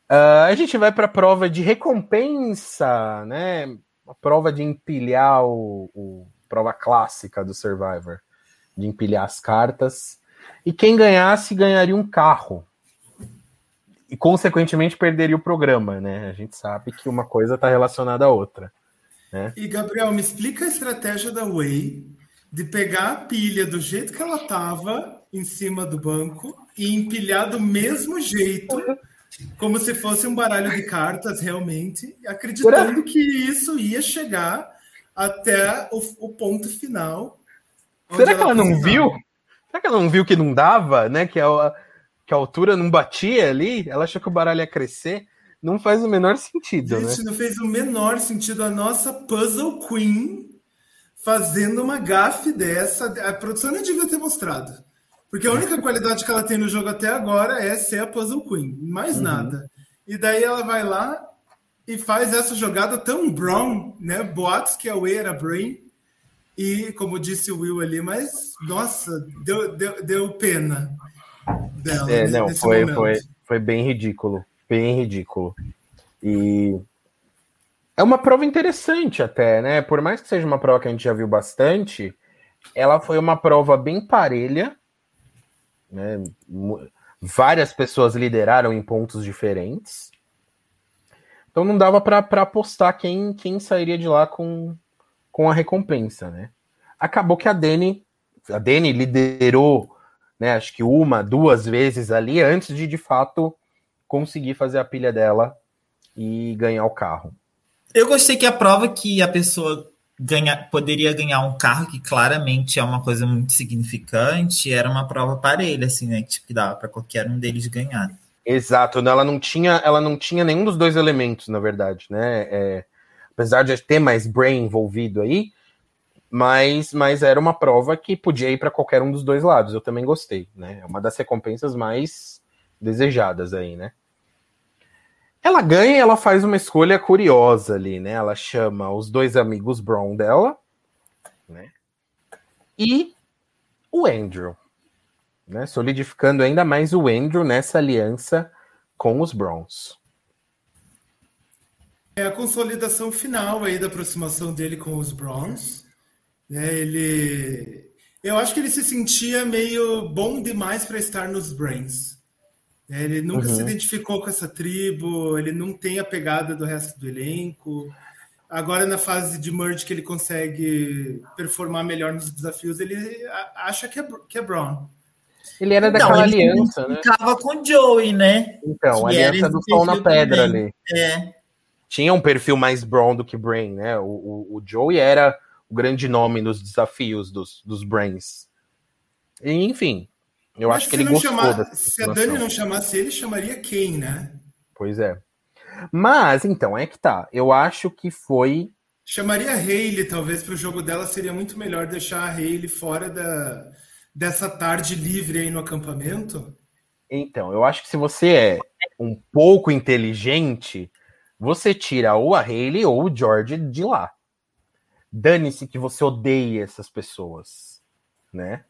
Uh, a gente vai para a prova de recompensa, né? A prova de empilhar o, o, prova clássica do Survivor, de empilhar as cartas. E quem ganhasse ganharia um carro e consequentemente perderia o programa, né? A gente sabe que uma coisa está relacionada à outra. Né? E Gabriel, me explica a estratégia da Way de pegar a pilha do jeito que ela estava em cima do banco e empilhar do mesmo jeito, como se fosse um baralho de cartas realmente, acreditando que isso ia chegar até o, o ponto final. Será que ela, ela não viu? Será que ela não viu que não dava, né? Que é que a altura não batia ali, ela achou que o baralho ia crescer. Não faz o menor sentido, Gente, né? não fez o menor sentido a nossa Puzzle Queen fazendo uma gafe dessa. A produção nem devia ter mostrado. Porque a única qualidade que ela tem no jogo até agora é ser a Puzzle Queen, mais uhum. nada. E daí ela vai lá e faz essa jogada tão brown, né? Boatos que a Way era Brain. E, como disse o Will ali, mas, nossa, deu, deu, deu pena dela. É, não, foi, foi, foi bem ridículo. Bem ridículo. E É uma prova interessante até, né? Por mais que seja uma prova que a gente já viu bastante, ela foi uma prova bem parelha, né? Várias pessoas lideraram em pontos diferentes. Então não dava para apostar quem, quem sairia de lá com, com a recompensa, né? Acabou que a Dani, a Dani liderou, né? Acho que uma, duas vezes ali antes de de fato conseguir fazer a pilha dela e ganhar o carro. Eu gostei que a prova que a pessoa ganha, poderia ganhar um carro, que claramente é uma coisa muito significante, era uma prova parelha, assim, né? Tipo, que dava para qualquer um deles ganhar. Exato, ela não tinha, ela não tinha nenhum dos dois elementos, na verdade, né? É, apesar de ter mais brain envolvido aí, mas, mas era uma prova que podia ir para qualquer um dos dois lados. Eu também gostei, né? É uma das recompensas mais desejadas aí, né? Ela ganha e ela faz uma escolha curiosa ali, né? Ela chama os dois amigos Brown dela, né? E o Andrew, né? Solidificando ainda mais o Andrew nessa aliança com os Browns. É a consolidação final aí da aproximação dele com os Browns. Né? Ele, eu acho que ele se sentia meio bom demais para estar nos Brains. É, ele nunca uhum. se identificou com essa tribo, ele não tem a pegada do resto do elenco. Agora, na fase de merge que ele consegue performar melhor nos desafios, ele acha que é, que é Brown. Ele era daquela aliança, né? Ficava com o Joey, né? Então, que a aliança do sol na pedra também. ali. É. Tinha um perfil mais Brown do que Brain, né? O, o, o Joey era grande nome nos desafios dos, dos Brains. E, enfim, eu Mas acho que ele gostou chamar, Se a Dani não chamasse ele, chamaria quem, né? Pois é. Mas, então, é que tá. Eu acho que foi. Chamaria a Hayley, talvez, para o jogo dela seria muito melhor deixar a Hayley fora da, dessa tarde livre aí no acampamento. Então, eu acho que se você é um pouco inteligente, você tira ou a Hayley ou o George de lá. Dane-se que você odeia essas pessoas, né?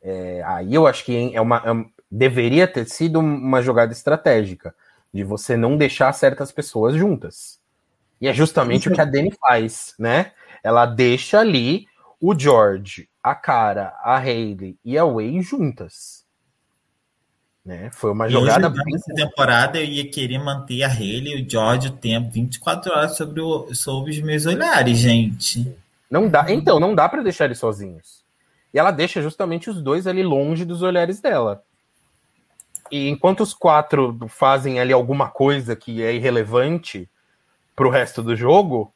É, aí eu acho que é uma, é, deveria ter sido uma jogada estratégica de você não deixar certas pessoas juntas. E é justamente o que a Dani faz, né? Ela deixa ali o George, a Cara, a Hayley e a Way juntas. Né? Foi uma jogada bem... Nessa temporada eu ia querer manter a Hayley e o George o tempo 24 horas sobre, o, sobre os meus olhares, gente. Não dá, então, não dá para deixar eles sozinhos. E ela deixa justamente os dois ali longe dos olhares dela. E enquanto os quatro fazem ali alguma coisa que é irrelevante pro resto do jogo,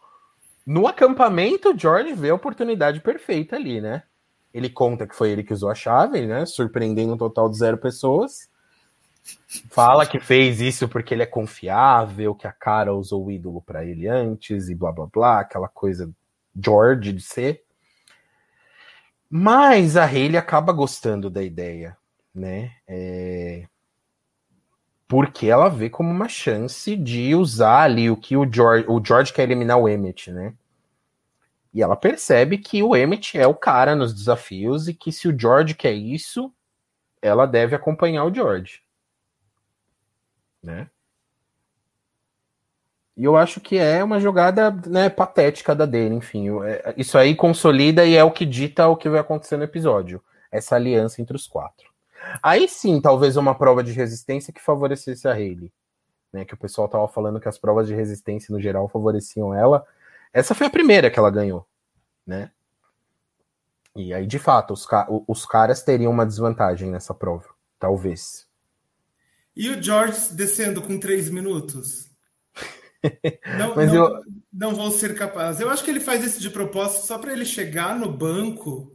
no acampamento, o George vê a oportunidade perfeita ali, né? Ele conta que foi ele que usou a chave, né? Surpreendendo um total de zero pessoas. Fala que fez isso porque ele é confiável, que a cara usou o ídolo para ele antes e blá blá blá, aquela coisa George de ser. Mas a Hayley acaba gostando da ideia, né? É... Porque ela vê como uma chance de usar ali o que o George, o George quer eliminar o Emmett, né? E ela percebe que o Emmett é o cara nos desafios e que se o George quer isso, ela deve acompanhar o George. Né? E eu acho que é uma jogada né, patética da dele, enfim. É, isso aí consolida e é o que dita o que vai acontecer no episódio. Essa aliança entre os quatro. Aí sim, talvez uma prova de resistência que favorecesse a Hayley. Né, que o pessoal tava falando que as provas de resistência no geral favoreciam ela. Essa foi a primeira que ela ganhou, né? E aí, de fato, os, os caras teriam uma desvantagem nessa prova, talvez. E o George descendo com três minutos? Não, Mas não, eu... não vou ser capaz. Eu acho que ele faz isso de propósito só para ele chegar no banco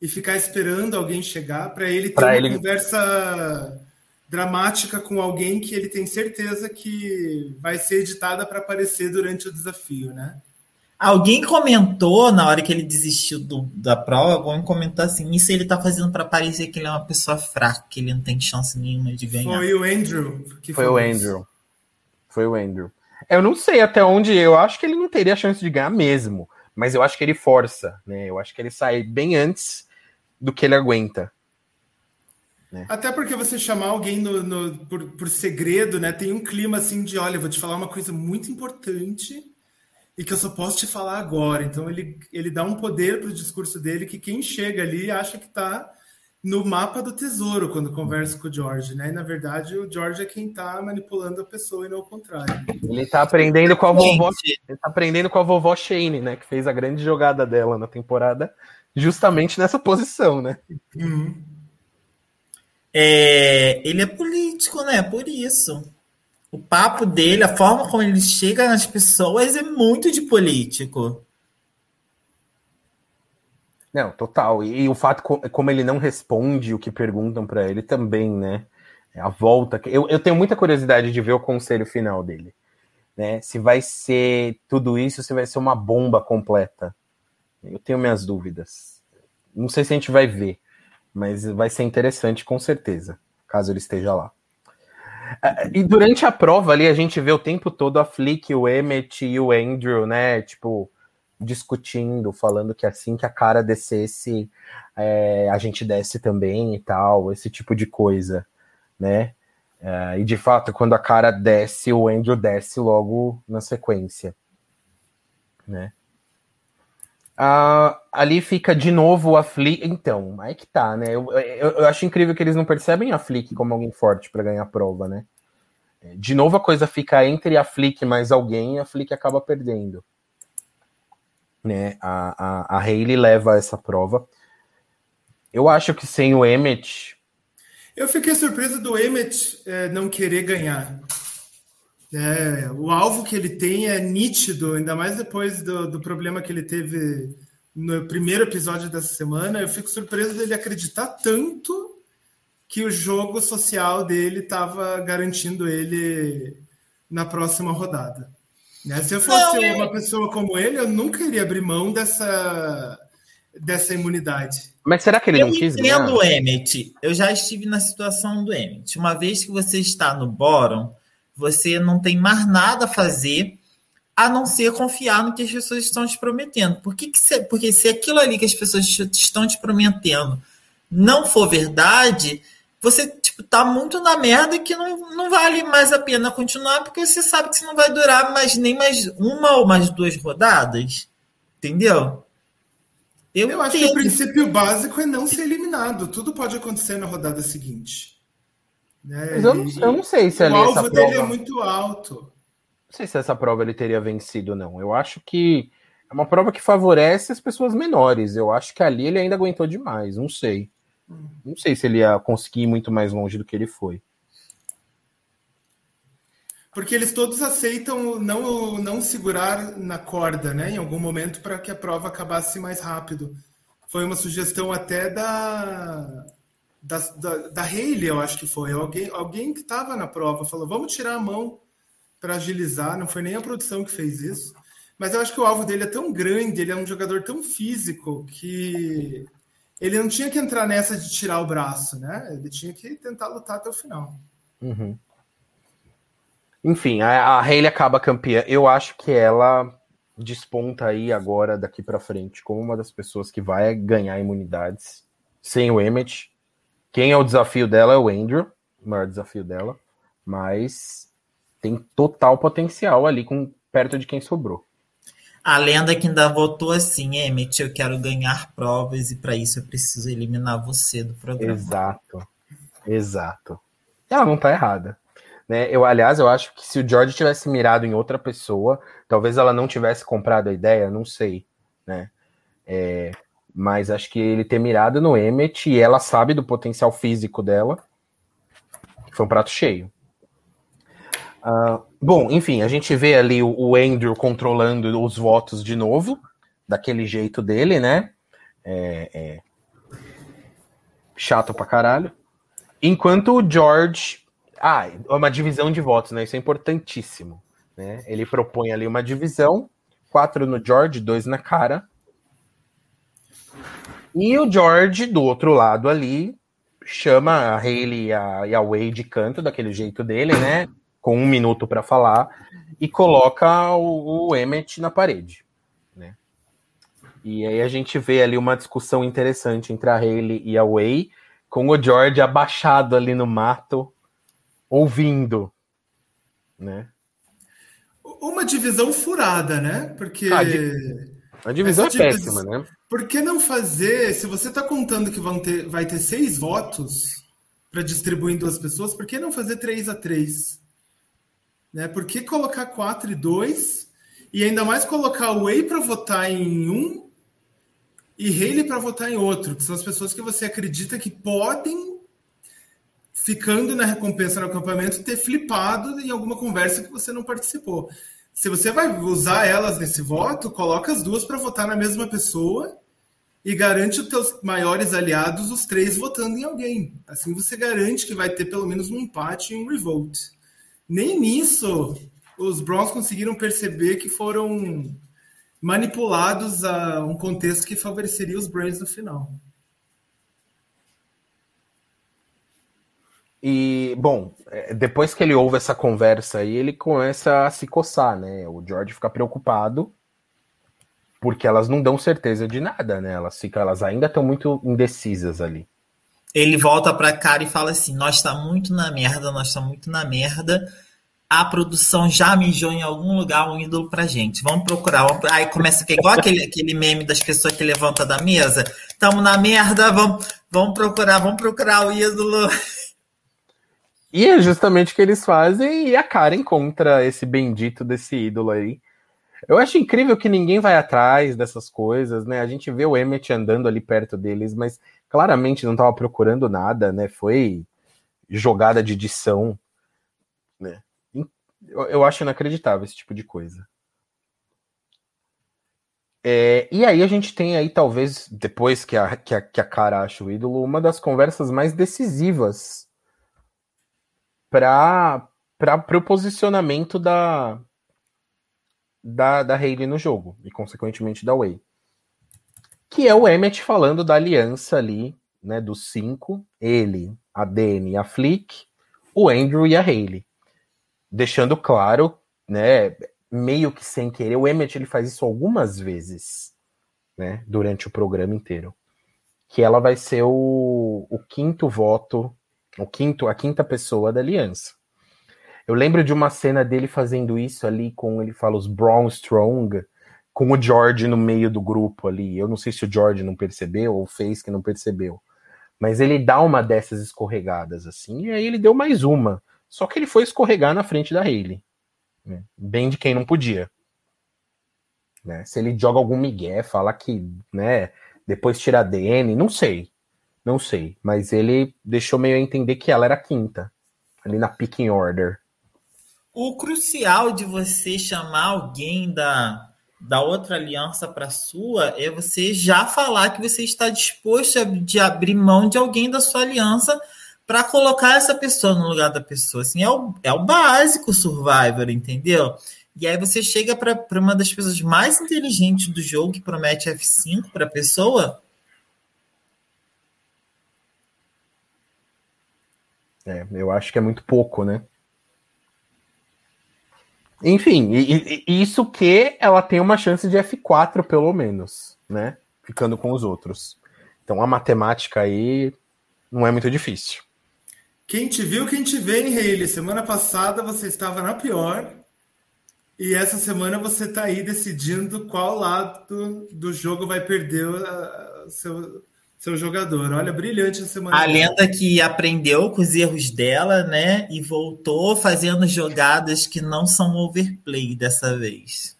e ficar esperando alguém chegar, para ele ter pra uma ele... conversa dramática com alguém que ele tem certeza que vai ser editada para aparecer durante o desafio, né? Alguém comentou na hora que ele desistiu do, da prova, alguém comentou assim: Isso ele tá fazendo para parecer que ele é uma pessoa fraca, que ele não tem chance nenhuma de ganhar. Foi o Andrew que foi, foi o Andrew. Foi o Andrew. Eu não sei até onde eu acho que ele não teria chance de ganhar mesmo, mas eu acho que ele força, né? Eu acho que ele sai bem antes do que ele aguenta. Né? Até porque você chamar alguém no, no, por, por segredo, né? Tem um clima assim de, olha, vou te falar uma coisa muito importante e que eu só posso te falar agora. Então ele, ele dá um poder para o discurso dele que quem chega ali acha que está no mapa do tesouro quando conversa com o George, né? E na verdade o George é quem está manipulando a pessoa e não o contrário. Ele está aprendendo com a vovó, ele tá aprendendo com a vovó Shane, né? Que fez a grande jogada dela na temporada, justamente nessa posição, né? Uhum. É, ele é político, né? Por isso. O papo dele, a forma como ele chega nas pessoas é muito de político. Não, total. E, e o fato como ele não responde o que perguntam para ele também, né? É a volta. Eu, eu tenho muita curiosidade de ver o conselho final dele. Né? Se vai ser tudo isso, se vai ser uma bomba completa. Eu tenho minhas dúvidas. Não sei se a gente vai ver, mas vai ser interessante com certeza, caso ele esteja lá. E durante a prova ali, a gente vê o tempo todo a Flick, o Emmett e o Andrew, né? Tipo, discutindo, falando que assim que a cara descesse, é, a gente desce também e tal, esse tipo de coisa, né? É, e de fato, quando a cara desce, o Andrew desce logo na sequência, né? Ah, ali fica de novo a Flick. Então, aí que tá, né? Eu, eu, eu, acho incrível que eles não percebem a Flick como alguém forte para ganhar a prova, né? De novo a coisa fica entre a Flick mais alguém e a Flick acaba perdendo. Né? A, a, a Hayley leva essa prova. Eu acho que sem o Emmett. Eu fiquei surpreso do Emmett é, não querer ganhar. É, o alvo que ele tem é nítido, ainda mais depois do, do problema que ele teve no primeiro episódio dessa semana. Eu fico surpreso dele acreditar tanto que o jogo social dele estava garantindo ele na próxima rodada. Né? Se eu fosse não, uma pessoa como ele, eu nunca iria abrir mão dessa, dessa imunidade. Mas será que ele eu não quis? Eu entendo o Emmett. Eu já estive na situação do Emmett. Uma vez que você está no bórum, você não tem mais nada a fazer a não ser confiar no que as pessoas estão te prometendo. Por que, que se, porque se aquilo ali que as pessoas estão te prometendo não for verdade, você tipo, tá muito na merda que não, não vale mais a pena continuar, porque você sabe que você não vai durar mais nem mais uma ou mais duas rodadas. Entendeu? Eu, Eu acho que o princípio básico é não ser eliminado. Tudo pode acontecer na rodada seguinte. Né? Mas eu não, eu não sei se ali o alvo dele prova... é muito alto. Não sei se essa prova ele teria vencido, não. Eu acho que é uma prova que favorece as pessoas menores. Eu acho que ali ele ainda aguentou demais. Não sei. Não sei se ele ia conseguir ir muito mais longe do que ele foi. Porque eles todos aceitam não, não segurar na corda, né? Em algum momento para que a prova acabasse mais rápido. Foi uma sugestão até da, da, da, da Hayley, eu acho que foi. Alguém, alguém que estava na prova falou: vamos tirar a mão para agilizar. Não foi nem a produção que fez isso. Mas eu acho que o alvo dele é tão grande, ele é um jogador tão físico que ele não tinha que entrar nessa de tirar o braço, né? Ele tinha que tentar lutar até o final. Uhum. Enfim, a, a Hayley acaba campeã. Eu acho que ela desponta aí agora, daqui para frente, como uma das pessoas que vai ganhar imunidades sem o Emmett. Quem é o desafio dela é o Andrew, o maior desafio dela, mas tem total potencial ali com perto de quem sobrou. A lenda que ainda votou assim, Emmett, eu quero ganhar provas e para isso eu preciso eliminar você do programa. Exato, exato. Ela não tá errada. Né? Eu, aliás, eu acho que se o George tivesse mirado em outra pessoa, talvez ela não tivesse comprado a ideia, não sei, né? É, mas acho que ele ter mirado no Emmet e ela sabe do potencial físico dela. Foi um prato cheio. Uh, bom, enfim, a gente vê ali o, o, Andrew controlando os votos de novo, daquele jeito dele, né? É, é... Chato pra caralho. Enquanto o George. Ah, é uma divisão de votos, né? Isso é importantíssimo. Né? Ele propõe ali uma divisão: quatro no George, dois na cara e o George, do outro lado ali, chama a Hayley e a, e a Wade de canto, daquele jeito dele, né? Com um minuto para falar, e coloca o, o Emmett na parede. Né? E aí a gente vê ali uma discussão interessante entre a Hayley e a Way, com o George abaixado ali no mato, ouvindo. Né? uma divisão furada, né? Porque. Ah, a divisão é péssima, né? Por que não fazer? Se você está contando que vão ter, vai ter seis votos para distribuir em duas pessoas, por que não fazer três a três? Né? Por que colocar quatro e dois? E ainda mais colocar o Whey para votar em um e Haley para votar em outro, que são as pessoas que você acredita que podem, ficando na recompensa no acampamento, ter flipado em alguma conversa que você não participou. Se você vai usar elas nesse voto, coloca as duas para votar na mesma pessoa e garante os teus maiores aliados, os três votando em alguém. Assim você garante que vai ter pelo menos um empate e um revolt. Nem nisso os Browns conseguiram perceber que foram manipulados a um contexto que favoreceria os Braves no final. E, bom, é, depois que ele ouve essa conversa aí, ele começa a se coçar, né? O George fica preocupado porque elas não dão certeza de nada, né? Elas ficam, elas ainda estão muito indecisas ali. Ele volta para cara e fala assim: "Nós está muito na merda, nós está muito na merda. A produção já mijou em algum lugar um ídolo pra gente. Vamos procurar. Aí começa que igual aquele, aquele meme das pessoas que levanta da mesa. Tamo na merda, vamos, vamos procurar, vamos procurar o ídolo. E é justamente o que eles fazem e a cara encontra esse bendito desse ídolo aí. Eu acho incrível que ninguém vai atrás dessas coisas, né? A gente vê o Emmett andando ali perto deles, mas claramente não estava procurando nada, né? Foi jogada de edição, né? Eu, eu acho inacreditável esse tipo de coisa. É, e aí a gente tem aí, talvez, depois que a, que a, que a cara acha o ídolo, uma das conversas mais decisivas para o posicionamento da, da, da Hayley no jogo e, consequentemente, da Way. Que é o Emmet falando da aliança ali, né, dos cinco, ele, a Dani, a Flick, o Andrew e a Hayley. Deixando claro, né, meio que sem querer, o Emmet ele faz isso algumas vezes, né, durante o programa inteiro. Que ela vai ser o, o quinto voto o quinto, a quinta pessoa da aliança. Eu lembro de uma cena dele fazendo isso ali com, ele fala, os Brown Strong, com o George no meio do grupo ali. Eu não sei se o George não percebeu ou fez que não percebeu. Mas ele dá uma dessas escorregadas assim, e aí ele deu mais uma. Só que ele foi escorregar na frente da Hayley. Né? Bem de quem não podia. Né? Se ele joga algum migué, fala que, né, depois tira a DN, não sei. Não sei, mas ele deixou meio a entender que ela era quinta, ali na picking order. O crucial de você chamar alguém da, da outra aliança para sua é você já falar que você está disposto a, de abrir mão de alguém da sua aliança para colocar essa pessoa no lugar da pessoa. Assim, é o, é o básico Survivor, entendeu? E aí você chega para uma das pessoas mais inteligentes do jogo, que promete F5 para a pessoa, É, eu acho que é muito pouco, né? Enfim, e, e, isso que ela tem uma chance de F4, pelo menos, né? Ficando com os outros. Então a matemática aí não é muito difícil. Quem te viu, quem te vê, Hayley? Semana passada você estava na pior. E essa semana você está aí decidindo qual lado do jogo vai perder o seu, seu jogador. Olha, brilhante a semana. A lenda que aprendeu com os erros dela, né? E voltou fazendo jogadas que não são overplay dessa vez.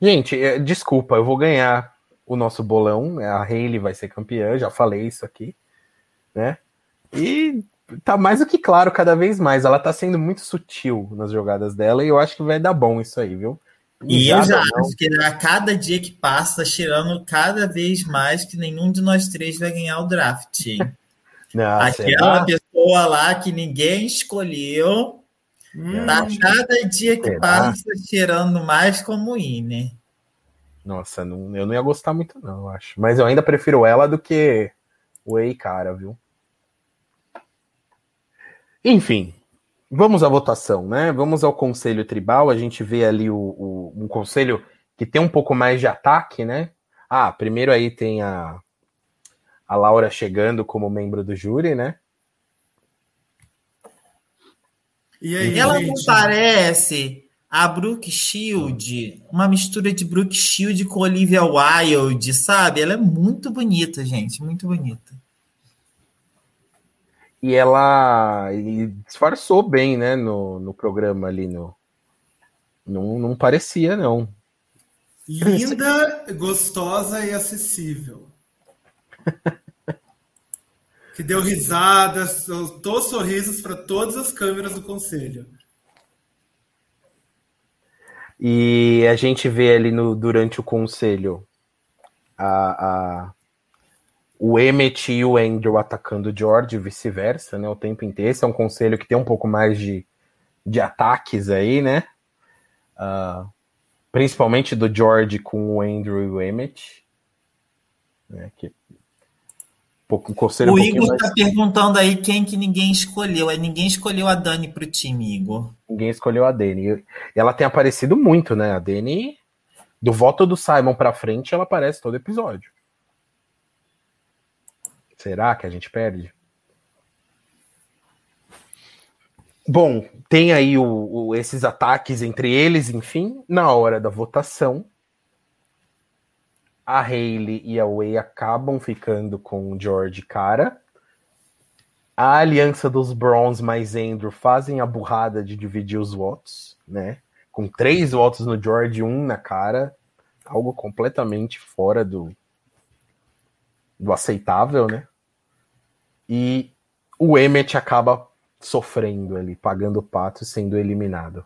Gente, é, desculpa, eu vou ganhar o nosso bolão. A Hayley vai ser campeã, já falei isso aqui, né? E tá mais do que claro cada vez mais. Ela tá sendo muito sutil nas jogadas dela e eu acho que vai dar bom isso aí, viu? E eu já não. acho que a cada dia que passa, cheirando cada vez mais que nenhum de nós três vai ganhar o draft. não, Aquela pessoa lá que ninguém escolheu, hum, tá cada dia que será? passa cheirando mais como Ine. Nossa, não, eu não ia gostar muito, não, acho. Mas eu ainda prefiro ela do que o Ei, cara, viu? Enfim, Vamos à votação, né? Vamos ao conselho tribal. A gente vê ali o, o, um conselho que tem um pouco mais de ataque, né? Ah, primeiro aí tem a, a Laura chegando como membro do júri, né? Aí, ela gente? não parece a Brooke Shield, uma mistura de Brooke Shield com Olivia Wilde, sabe? Ela é muito bonita, gente, muito bonita. E ela disfarçou bem, né, no, no programa ali, no, não, não parecia, não. Linda, gostosa e acessível. que deu risadas, soltou sorrisos para todas as câmeras do conselho. E a gente vê ali no, durante o conselho a, a, o Emmett e o Andrew atacando o George e vice-versa, né? O tempo inteiro. Esse é um conselho que tem um pouco mais de, de ataques aí, né? Uh, principalmente do George com o Andrew e o Emmett. Né? Que pouco, conselho o um Igor está mais... perguntando aí quem que ninguém escolheu. É ninguém escolheu a Dani para o time, Igor. Ninguém escolheu a Dani. E ela tem aparecido muito, né? A Dani, do voto do Simon para frente, ela aparece todo episódio. Será que a gente perde? Bom, tem aí o, o, esses ataques entre eles, enfim, na hora da votação a Hayley e a Way acabam ficando com o George cara. A aliança dos Bronze mais Andrew fazem a burrada de dividir os votos, né? Com três votos no George e um na cara. Algo completamente fora do, do aceitável, né? E o Emmett acaba sofrendo ali, pagando o pato sendo eliminado.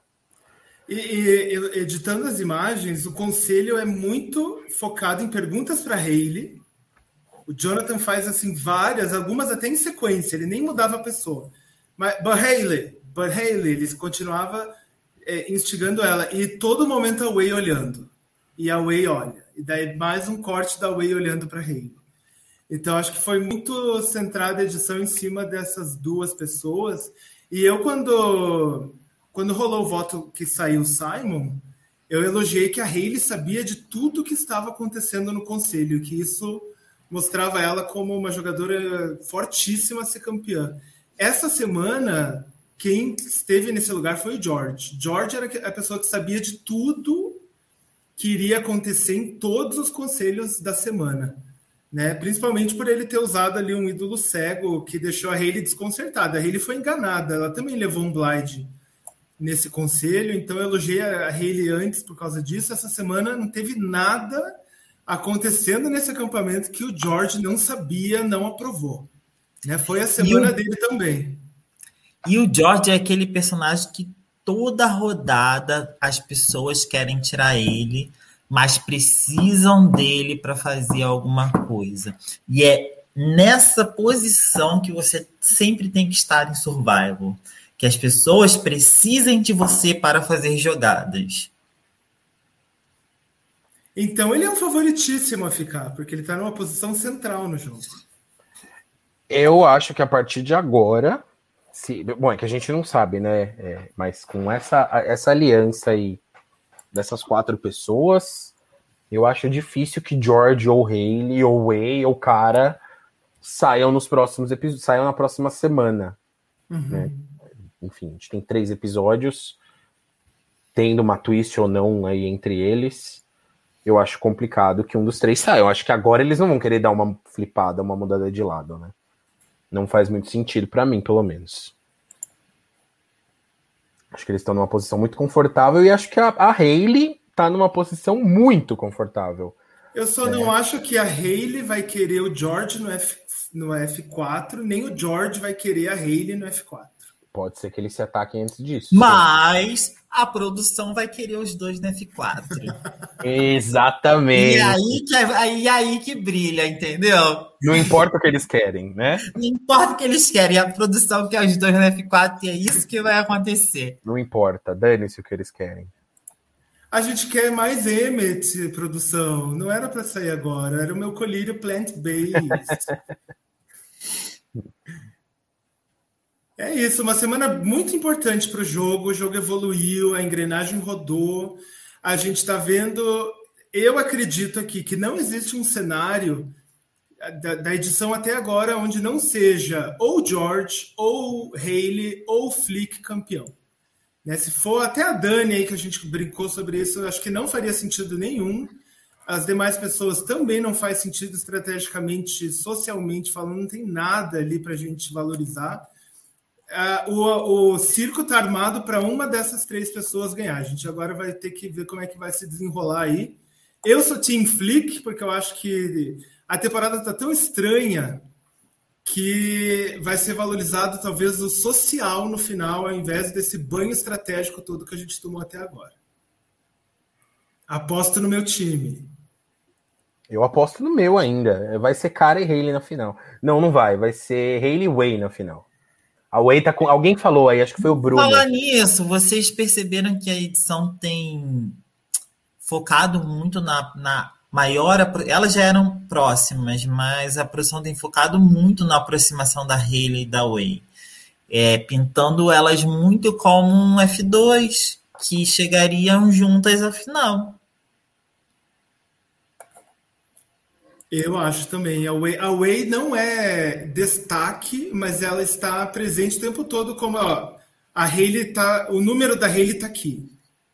E, e, editando as imagens, o conselho é muito focado em perguntas para Hayley. O Jonathan faz assim várias, algumas até em sequência, ele nem mudava a pessoa. Mas but Hayley, but Hayley, ele continuava é, instigando ela e todo momento a Way olhando. E a Way olha. E daí mais um corte da Way olhando para Hayley. Então acho que foi muito centrada a edição em cima dessas duas pessoas. E eu quando quando rolou o voto que saiu Simon, eu elogiei que a Hayley sabia de tudo que estava acontecendo no conselho, que isso mostrava ela como uma jogadora fortíssima a ser campeã. Essa semana, quem esteve nesse lugar foi o George. George era a pessoa que sabia de tudo que iria acontecer em todos os conselhos da semana. Né? Principalmente por ele ter usado ali um ídolo cego que deixou a Hayley desconcertada. A Hayley foi enganada, ela também levou um blind nesse conselho, então eu elogiei a Hayley antes por causa disso. Essa semana não teve nada acontecendo nesse acampamento que o George não sabia, não aprovou. Né? Foi a semana o... dele também. E o George é aquele personagem que toda rodada as pessoas querem tirar ele, mas precisam dele para fazer alguma coisa. E é nessa posição que você sempre tem que estar em survival que as pessoas precisem de você para fazer jogadas. Então ele é um favoritíssimo a ficar, porque ele está numa posição central no jogo. Eu acho que a partir de agora, se, bom, é que a gente não sabe, né? É, mas com essa, essa aliança aí dessas quatro pessoas, eu acho difícil que George ou Haley ou Way ou Cara saiam nos próximos episódios, saiam na próxima semana. Uhum. Né? enfim, a gente tem três episódios, tendo uma twist ou não aí entre eles. Eu acho complicado que um dos três saia. Eu acho que agora eles não vão querer dar uma flipada, uma mudada de lado, né? Não faz muito sentido para mim, pelo menos. Acho que eles estão numa posição muito confortável e acho que a, a Hayley tá numa posição muito confortável. Eu só é. não acho que a Hayley vai querer o George no, F, no F4, nem o George vai querer a Hayley no F4. Pode ser que eles se ataquem antes disso. Mas a produção vai querer os dois no F4. Exatamente. E aí, que, aí, aí que brilha, entendeu? Não importa o que eles querem, né? Não importa o que eles querem, a produção quer os dois no F4 e é isso que vai acontecer. Não importa, dane-se o que eles querem. A gente quer mais Emmet, produção. Não era para sair agora, era o meu colírio plant-based. É isso, uma semana muito importante para o jogo. O jogo evoluiu, a engrenagem rodou. A gente está vendo. Eu acredito aqui que não existe um cenário da, da, edição até agora onde não seja ou George, ou Haley, ou Flick campeão. Né? Se for até a Dani aí que a gente brincou sobre isso, acho que não faria sentido nenhum. As demais pessoas também não faz sentido estrategicamente, socialmente falando, não tem nada ali para a gente valorizar. Uh, o, o circo está armado para uma dessas três pessoas ganhar. A gente agora vai ter que ver como é que vai se desenrolar aí. Eu sou Team Flick, porque eu acho que a temporada está tão estranha que vai ser valorizado talvez o social no final, ao invés desse banho estratégico todo que a gente tomou até agora. Aposto no meu time. Eu aposto no meu ainda. Vai ser Cara e Haley na final. Não, não vai. Vai ser Haley Way na final. A Way tá com. Alguém falou aí, acho que foi o Bruno. Falar nisso, vocês perceberam que a edição tem focado muito na, na maior. Elas já eram próximas, mas a produção tem focado muito na aproximação da Hayley e da Way. É, pintando elas muito como um F2 que chegariam juntas à final. Eu acho também. A Way, a Way não é destaque, mas ela está presente o tempo todo como ó, a Hayley tá, o número da Hayley está aqui.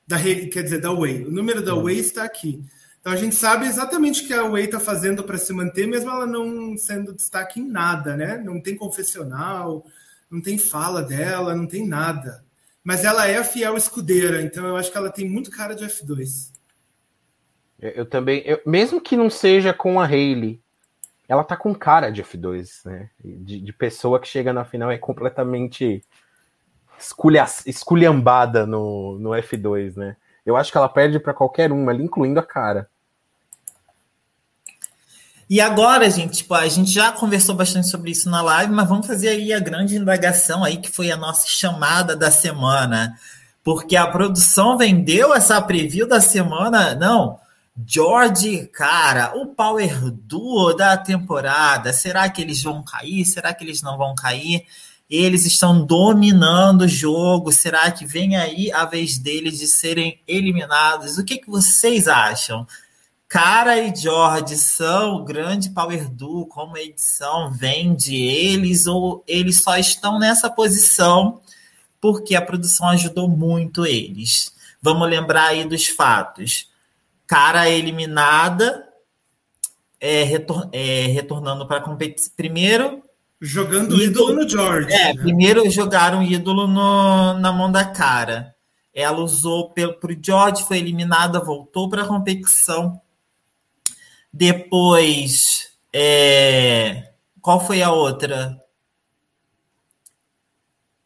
Da Hayley, quer dizer, da Way. O número da Way está aqui. Então a gente sabe exatamente o que a Way está fazendo para se manter, mesmo ela não sendo destaque em nada, né? Não tem confessional, não tem fala dela, não tem nada. Mas ela é a fiel escudeira, então eu acho que ela tem muito cara de F2. Eu também, eu, mesmo que não seja com a Hayley, ela tá com cara de F2, né? De, de pessoa que chega na final é completamente esculha, esculhambada no, no F2, né? Eu acho que ela perde para qualquer uma, incluindo a cara. E agora, gente, tipo, a gente já conversou bastante sobre isso na live, mas vamos fazer aí a grande indagação aí, que foi a nossa chamada da semana. Porque a produção vendeu essa preview da semana. Não, George, cara, o Power Duo da temporada. Será que eles vão cair? Será que eles não vão cair? Eles estão dominando o jogo. Será que vem aí a vez deles de serem eliminados? O que, que vocês acham? Cara e George são o grande power duo, como a edição vende eles, ou eles só estão nessa posição porque a produção ajudou muito eles. Vamos lembrar aí dos fatos. Cara eliminada, é, retor é, retornando para a competição. Primeiro. Jogando ídolo, ídolo no George. É, né? primeiro jogaram ídolo no, na mão da cara. Ela usou para o George, foi eliminada, voltou para a competição depois, é... qual foi a outra?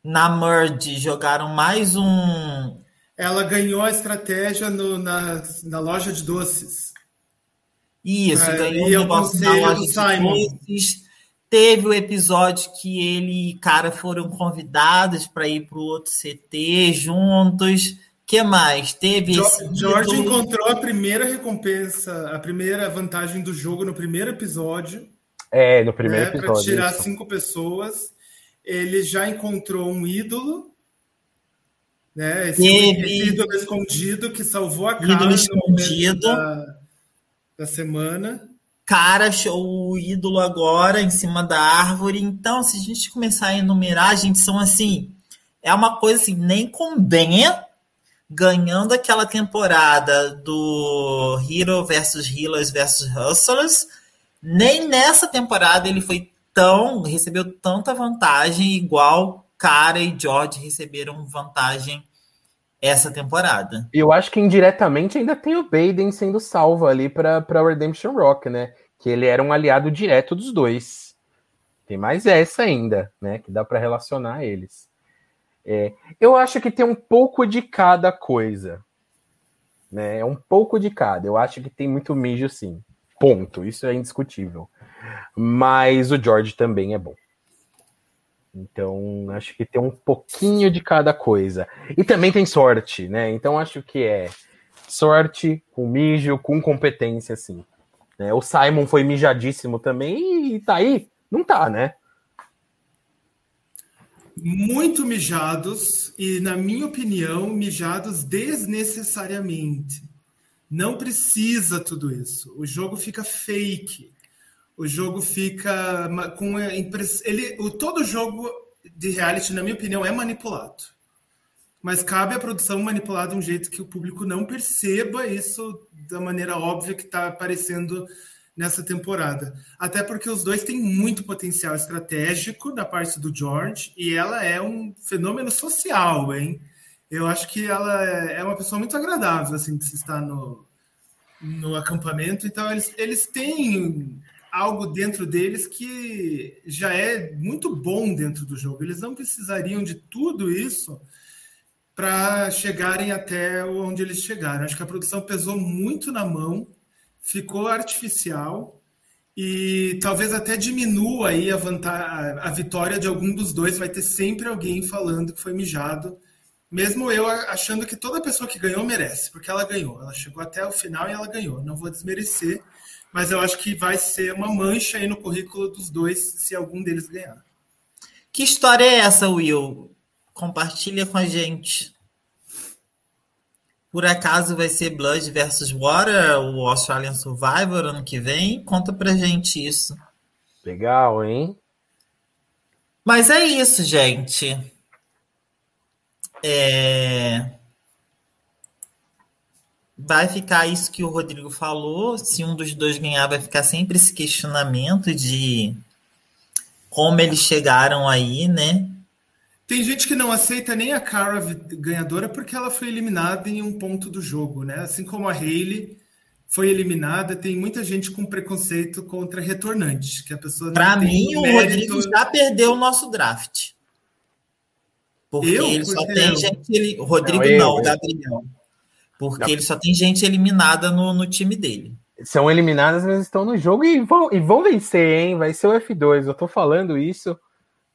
Na Merge jogaram mais um. Ela ganhou a estratégia no, na, na loja de doces. Isso, é, ganhou o negócio na loja de Simon. doces. Teve o episódio que ele e cara foram convidados para ir para o outro CT juntos que mais? Teve George, George encontrou a primeira recompensa, a primeira vantagem do jogo no primeiro episódio. É, no primeiro né, episódio. Para tirar isso. cinco pessoas. Ele já encontrou um ídolo. Né, esse, esse ídolo escondido que salvou a cara ídolo escondido. Da, da semana cara o ídolo agora em cima da árvore. Então, se a gente começar a enumerar, a gente são assim. É uma coisa assim, nem com bem ganhando aquela temporada do Hero versus Healers versus Hustlers, nem nessa temporada ele foi tão recebeu tanta vantagem igual Cara e George receberam vantagem essa temporada. Eu acho que indiretamente ainda tem o Baden sendo salvo ali para Redemption Rock, né? Que ele era um aliado direto dos dois. Tem mais essa ainda, né? Que dá para relacionar eles. É, eu acho que tem um pouco de cada coisa. Né? É um pouco de cada. Eu acho que tem muito mijo, sim. Ponto. Isso é indiscutível. Mas o George também é bom. Então, acho que tem um pouquinho de cada coisa. E também tem sorte, né? Então, acho que é sorte com mijo, com competência, sim. Né? O Simon foi mijadíssimo também e tá aí. Não tá, né? muito mijados e, na minha opinião, mijados desnecessariamente. Não precisa tudo isso. O jogo fica fake. O jogo fica com a ele o todo jogo de reality, na minha opinião, é manipulado. mas cabe à produção manipular de um jeito que o público não perceba isso da maneira óbvia que está aparecendo nessa temporada. Até porque os dois têm muito potencial estratégico da parte do George e ela é um fenômeno social, hein? Eu acho que ela é uma pessoa muito agradável assim de se estar no, no acampamento. Então eles, eles têm algo dentro deles que já é muito bom dentro do jogo. Eles não precisariam de tudo isso para chegarem até onde eles chegaram. Acho que a produção pesou muito na mão ficou artificial e talvez até diminua aí a, vantagem, a vitória de algum dos dois. Vai ter sempre alguém falando que foi mijado, mesmo eu achando que toda pessoa que ganhou merece, porque ela ganhou. Ela chegou até o final e ela ganhou. Não vou desmerecer, mas eu acho que vai ser uma mancha aí no currículo dos dois se algum deles ganhar. Que história é essa, Will? Compartilha com a gente. Por acaso vai ser Blood versus Water, o Australian Survivor, ano que vem? Conta pra gente isso. Legal, hein? Mas é isso, gente. É... Vai ficar isso que o Rodrigo falou. Se um dos dois ganhar, vai ficar sempre esse questionamento de como eles chegaram aí, né? Tem gente que não aceita nem a Cara ganhadora porque ela foi eliminada em um ponto do jogo, né? Assim como a Hayley foi eliminada, tem muita gente com preconceito contra retornantes, que a pessoa Para mim, o Rodrigo já perdeu o nosso draft. Porque eu? ele só tem eu? gente. Ele... O Rodrigo não, eu, não o Gabriel. Porque não. ele só tem gente eliminada no, no time dele. São eliminadas, mas estão no jogo e vão, e vão vencer, hein? Vai ser o F2. Eu tô falando isso.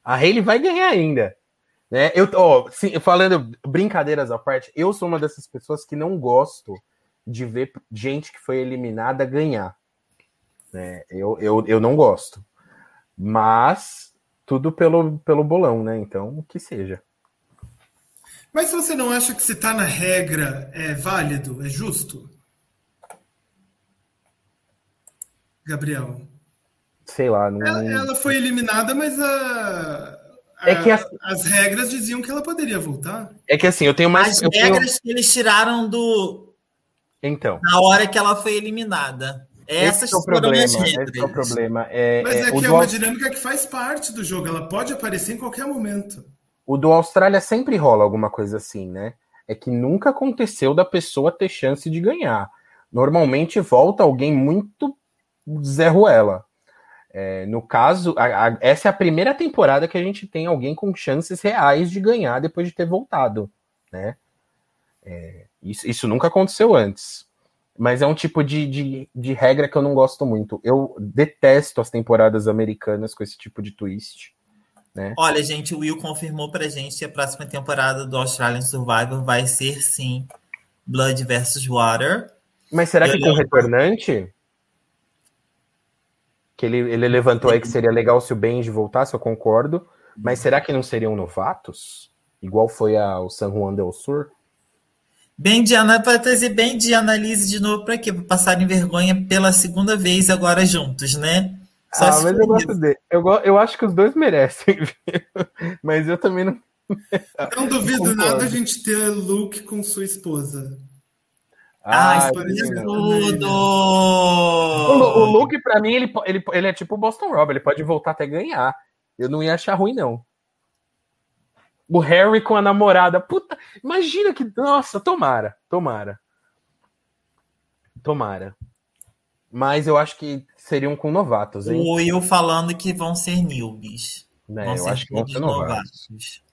A Hayley vai ganhar ainda. Né? Eu, ó, sim, falando brincadeiras à parte, eu sou uma dessas pessoas que não gosto de ver gente que foi eliminada ganhar. Né? Eu, eu, eu não gosto. Mas tudo pelo, pelo bolão, né? Então, que seja. Mas se você não acha que se tá na regra é válido, é justo? Gabriel. Sei lá. Não... Ela, ela foi eliminada, mas a, é que as... as regras diziam que ela poderia voltar. É que assim, eu tenho mais. As regras tenho... que eles tiraram do. Então. Na hora que ela foi eliminada. Essas esse é o problema. Esse é o problema. É, Mas é, é que é uma dinâmica que faz parte do jogo. Ela pode aparecer em qualquer momento. O do Austrália sempre rola alguma coisa assim, né? É que nunca aconteceu da pessoa ter chance de ganhar. Normalmente volta alguém muito Zé Ruela. É, no caso, a, a, essa é a primeira temporada que a gente tem alguém com chances reais de ganhar depois de ter voltado, né? É, isso, isso, nunca aconteceu antes. Mas é um tipo de, de, de, regra que eu não gosto muito. Eu detesto as temporadas americanas com esse tipo de twist. Né? Olha, gente, o Will confirmou pra gente que a próxima temporada do Australian Survivor vai ser sim Blood versus Water. Mas será que com retornante? que ele, ele levantou aí que seria legal se o Benji voltasse, eu concordo. Mas será que não seriam novatos? Igual foi a, o San Juan del Sur? Bem de para trazer bem de analise de novo para quê? Para passarem vergonha pela segunda vez agora juntos, né? Só ah, mas eu gosto dele. Eu, eu acho que os dois merecem, mas eu também não. Não duvido nada a gente ter Luke com sua esposa. Ah, ah tudo! O, o Luke, pra mim, ele, ele, ele é tipo o Boston Rob, ele pode voltar até ganhar. Eu não ia achar ruim, não. O Harry com a namorada. Puta, imagina que. Nossa, tomara, tomara. Tomara. Mas eu acho que seriam com novatos, hein? O Will falando que vão ser newbies. É, vão eu acho que vão ser novatos. novatos.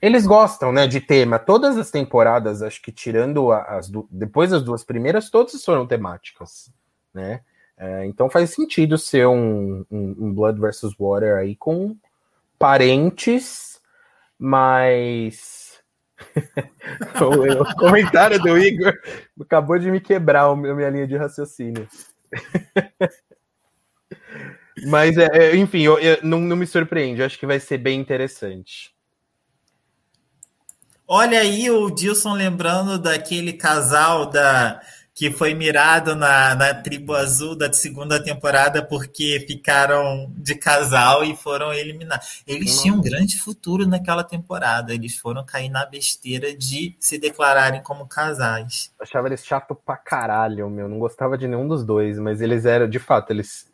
Eles gostam, né, de tema. Todas as temporadas, acho que tirando as depois das duas primeiras, todas foram temáticas, né? É, então faz sentido ser um, um, um, Blood versus Water aí com parentes, mas o, comentário do Igor acabou de me quebrar a minha linha de raciocínio. mas é, é, enfim, eu, eu, não, não me surpreende. acho que vai ser bem interessante. Olha aí o Dilson lembrando daquele casal da que foi mirado na, na tribo azul da segunda temporada porque ficaram de casal e foram eliminados. Eles tinham um grande futuro naquela temporada. Eles foram cair na besteira de se declararem como casais. Eu achava eles chato pra caralho, meu. Não gostava de nenhum dos dois, mas eles eram, de fato, eles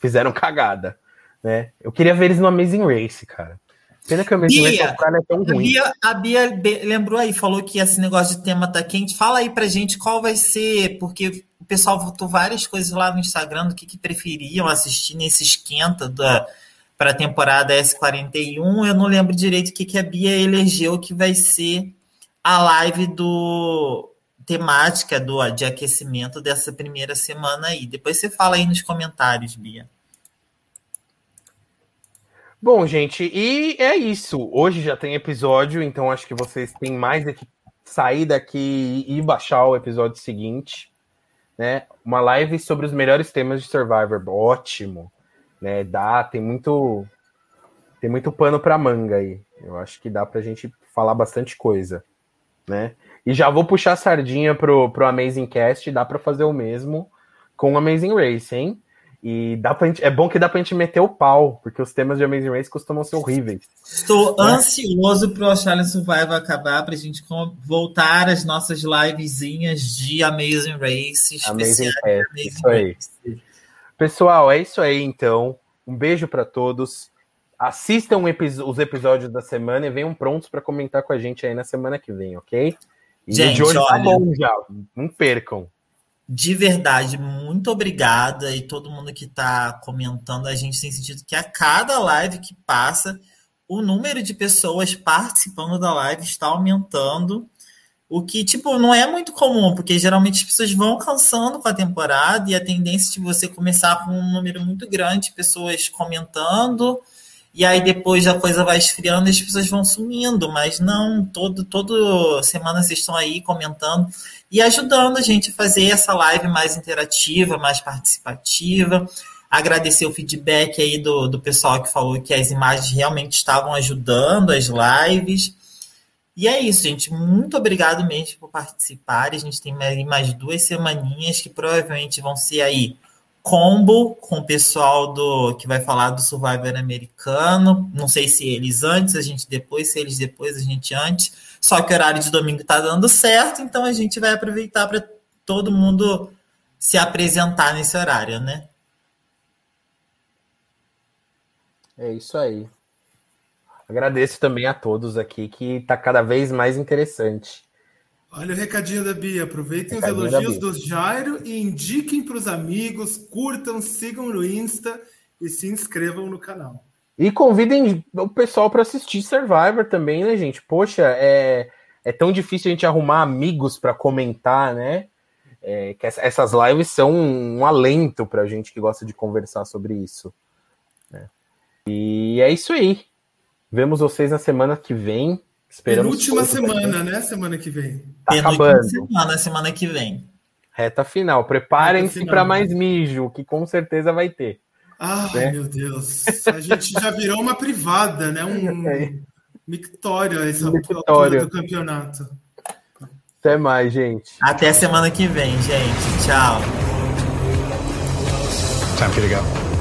fizeram cagada. Né? Eu queria ver eles no Amazing Race, cara. Pena que a Bia, é tão ruim. Bia, a Bia lembrou aí, falou que esse negócio de tema tá quente. Fala aí pra gente qual vai ser, porque o pessoal votou várias coisas lá no Instagram do que, que preferiam assistir nesse esquenta da para a temporada S41. Eu não lembro direito o que, que a Bia elegeu que vai ser a live do temática do de aquecimento dessa primeira semana aí. Depois você fala aí nos comentários, Bia. Bom, gente, e é isso. Hoje já tem episódio, então acho que vocês têm mais é que sair daqui e baixar o episódio seguinte, né? Uma live sobre os melhores temas de Survivor, ótimo, né? Dá, tem muito tem muito pano para manga aí. Eu acho que dá pra gente falar bastante coisa, né? E já vou puxar a sardinha pro, pro Amazing Cast, dá para fazer o mesmo com o Amazing Race, hein? E dá pra gente, é bom que dá pra gente meter o pau, porque os temas de Amazing Race costumam ser horríveis. Estou né? ansioso pro Australian Survival acabar pra gente voltar às nossas livezinhas de Amazing Race. Amazing, é, Amazing isso aí. Race. Pessoal, é isso aí então. Um beijo para todos. Assistam os episódios da semana e venham prontos para comentar com a gente aí na semana que vem, ok? E gente, de hoje tá olha... tá bom já. Não percam de verdade, muito obrigada e todo mundo que está comentando. A gente tem sentido que a cada live que passa, o número de pessoas participando da live está aumentando. O que, tipo, não é muito comum, porque geralmente as pessoas vão cansando com a temporada e a tendência de você começar com um número muito grande de pessoas comentando e aí depois a coisa vai esfriando e as pessoas vão sumindo, mas não, todo, todo semana vocês estão aí comentando e ajudando a gente a fazer essa live mais interativa, mais participativa. Agradecer o feedback aí do, do pessoal que falou que as imagens realmente estavam ajudando as lives. E é isso, gente. Muito obrigado mesmo por participar. A gente tem mais duas semaninhas que provavelmente vão ser aí combo com o pessoal do que vai falar do Survivor americano. Não sei se eles antes, a gente depois, se eles depois, a gente antes. Só que o horário de domingo tá dando certo, então a gente vai aproveitar para todo mundo se apresentar nesse horário, né? É isso aí. Agradeço também a todos aqui, que está cada vez mais interessante. Olha o recadinho da Bia. Aproveitem recadinho os elogios do Jairo e indiquem para os amigos, curtam, sigam no Insta e se inscrevam no canal. E convidem o pessoal para assistir Survivor também, né, gente? Poxa, é, é tão difícil a gente arrumar amigos para comentar, né? É, que essas lives são um alento para a gente que gosta de conversar sobre isso. Né? E é isso aí. Vemos vocês na semana que vem. Esperamos Penúltima semana, né? Semana que vem. Tá acabando. semana, semana que vem. Reta final. Preparem-se para mais mijo, que com certeza vai ter. Ah, né? meu Deus. A gente já virou uma privada, né? Um é. mictório essa altura do campeonato. Até mais, gente. Até semana que vem, gente. Tchau. Time for you to go.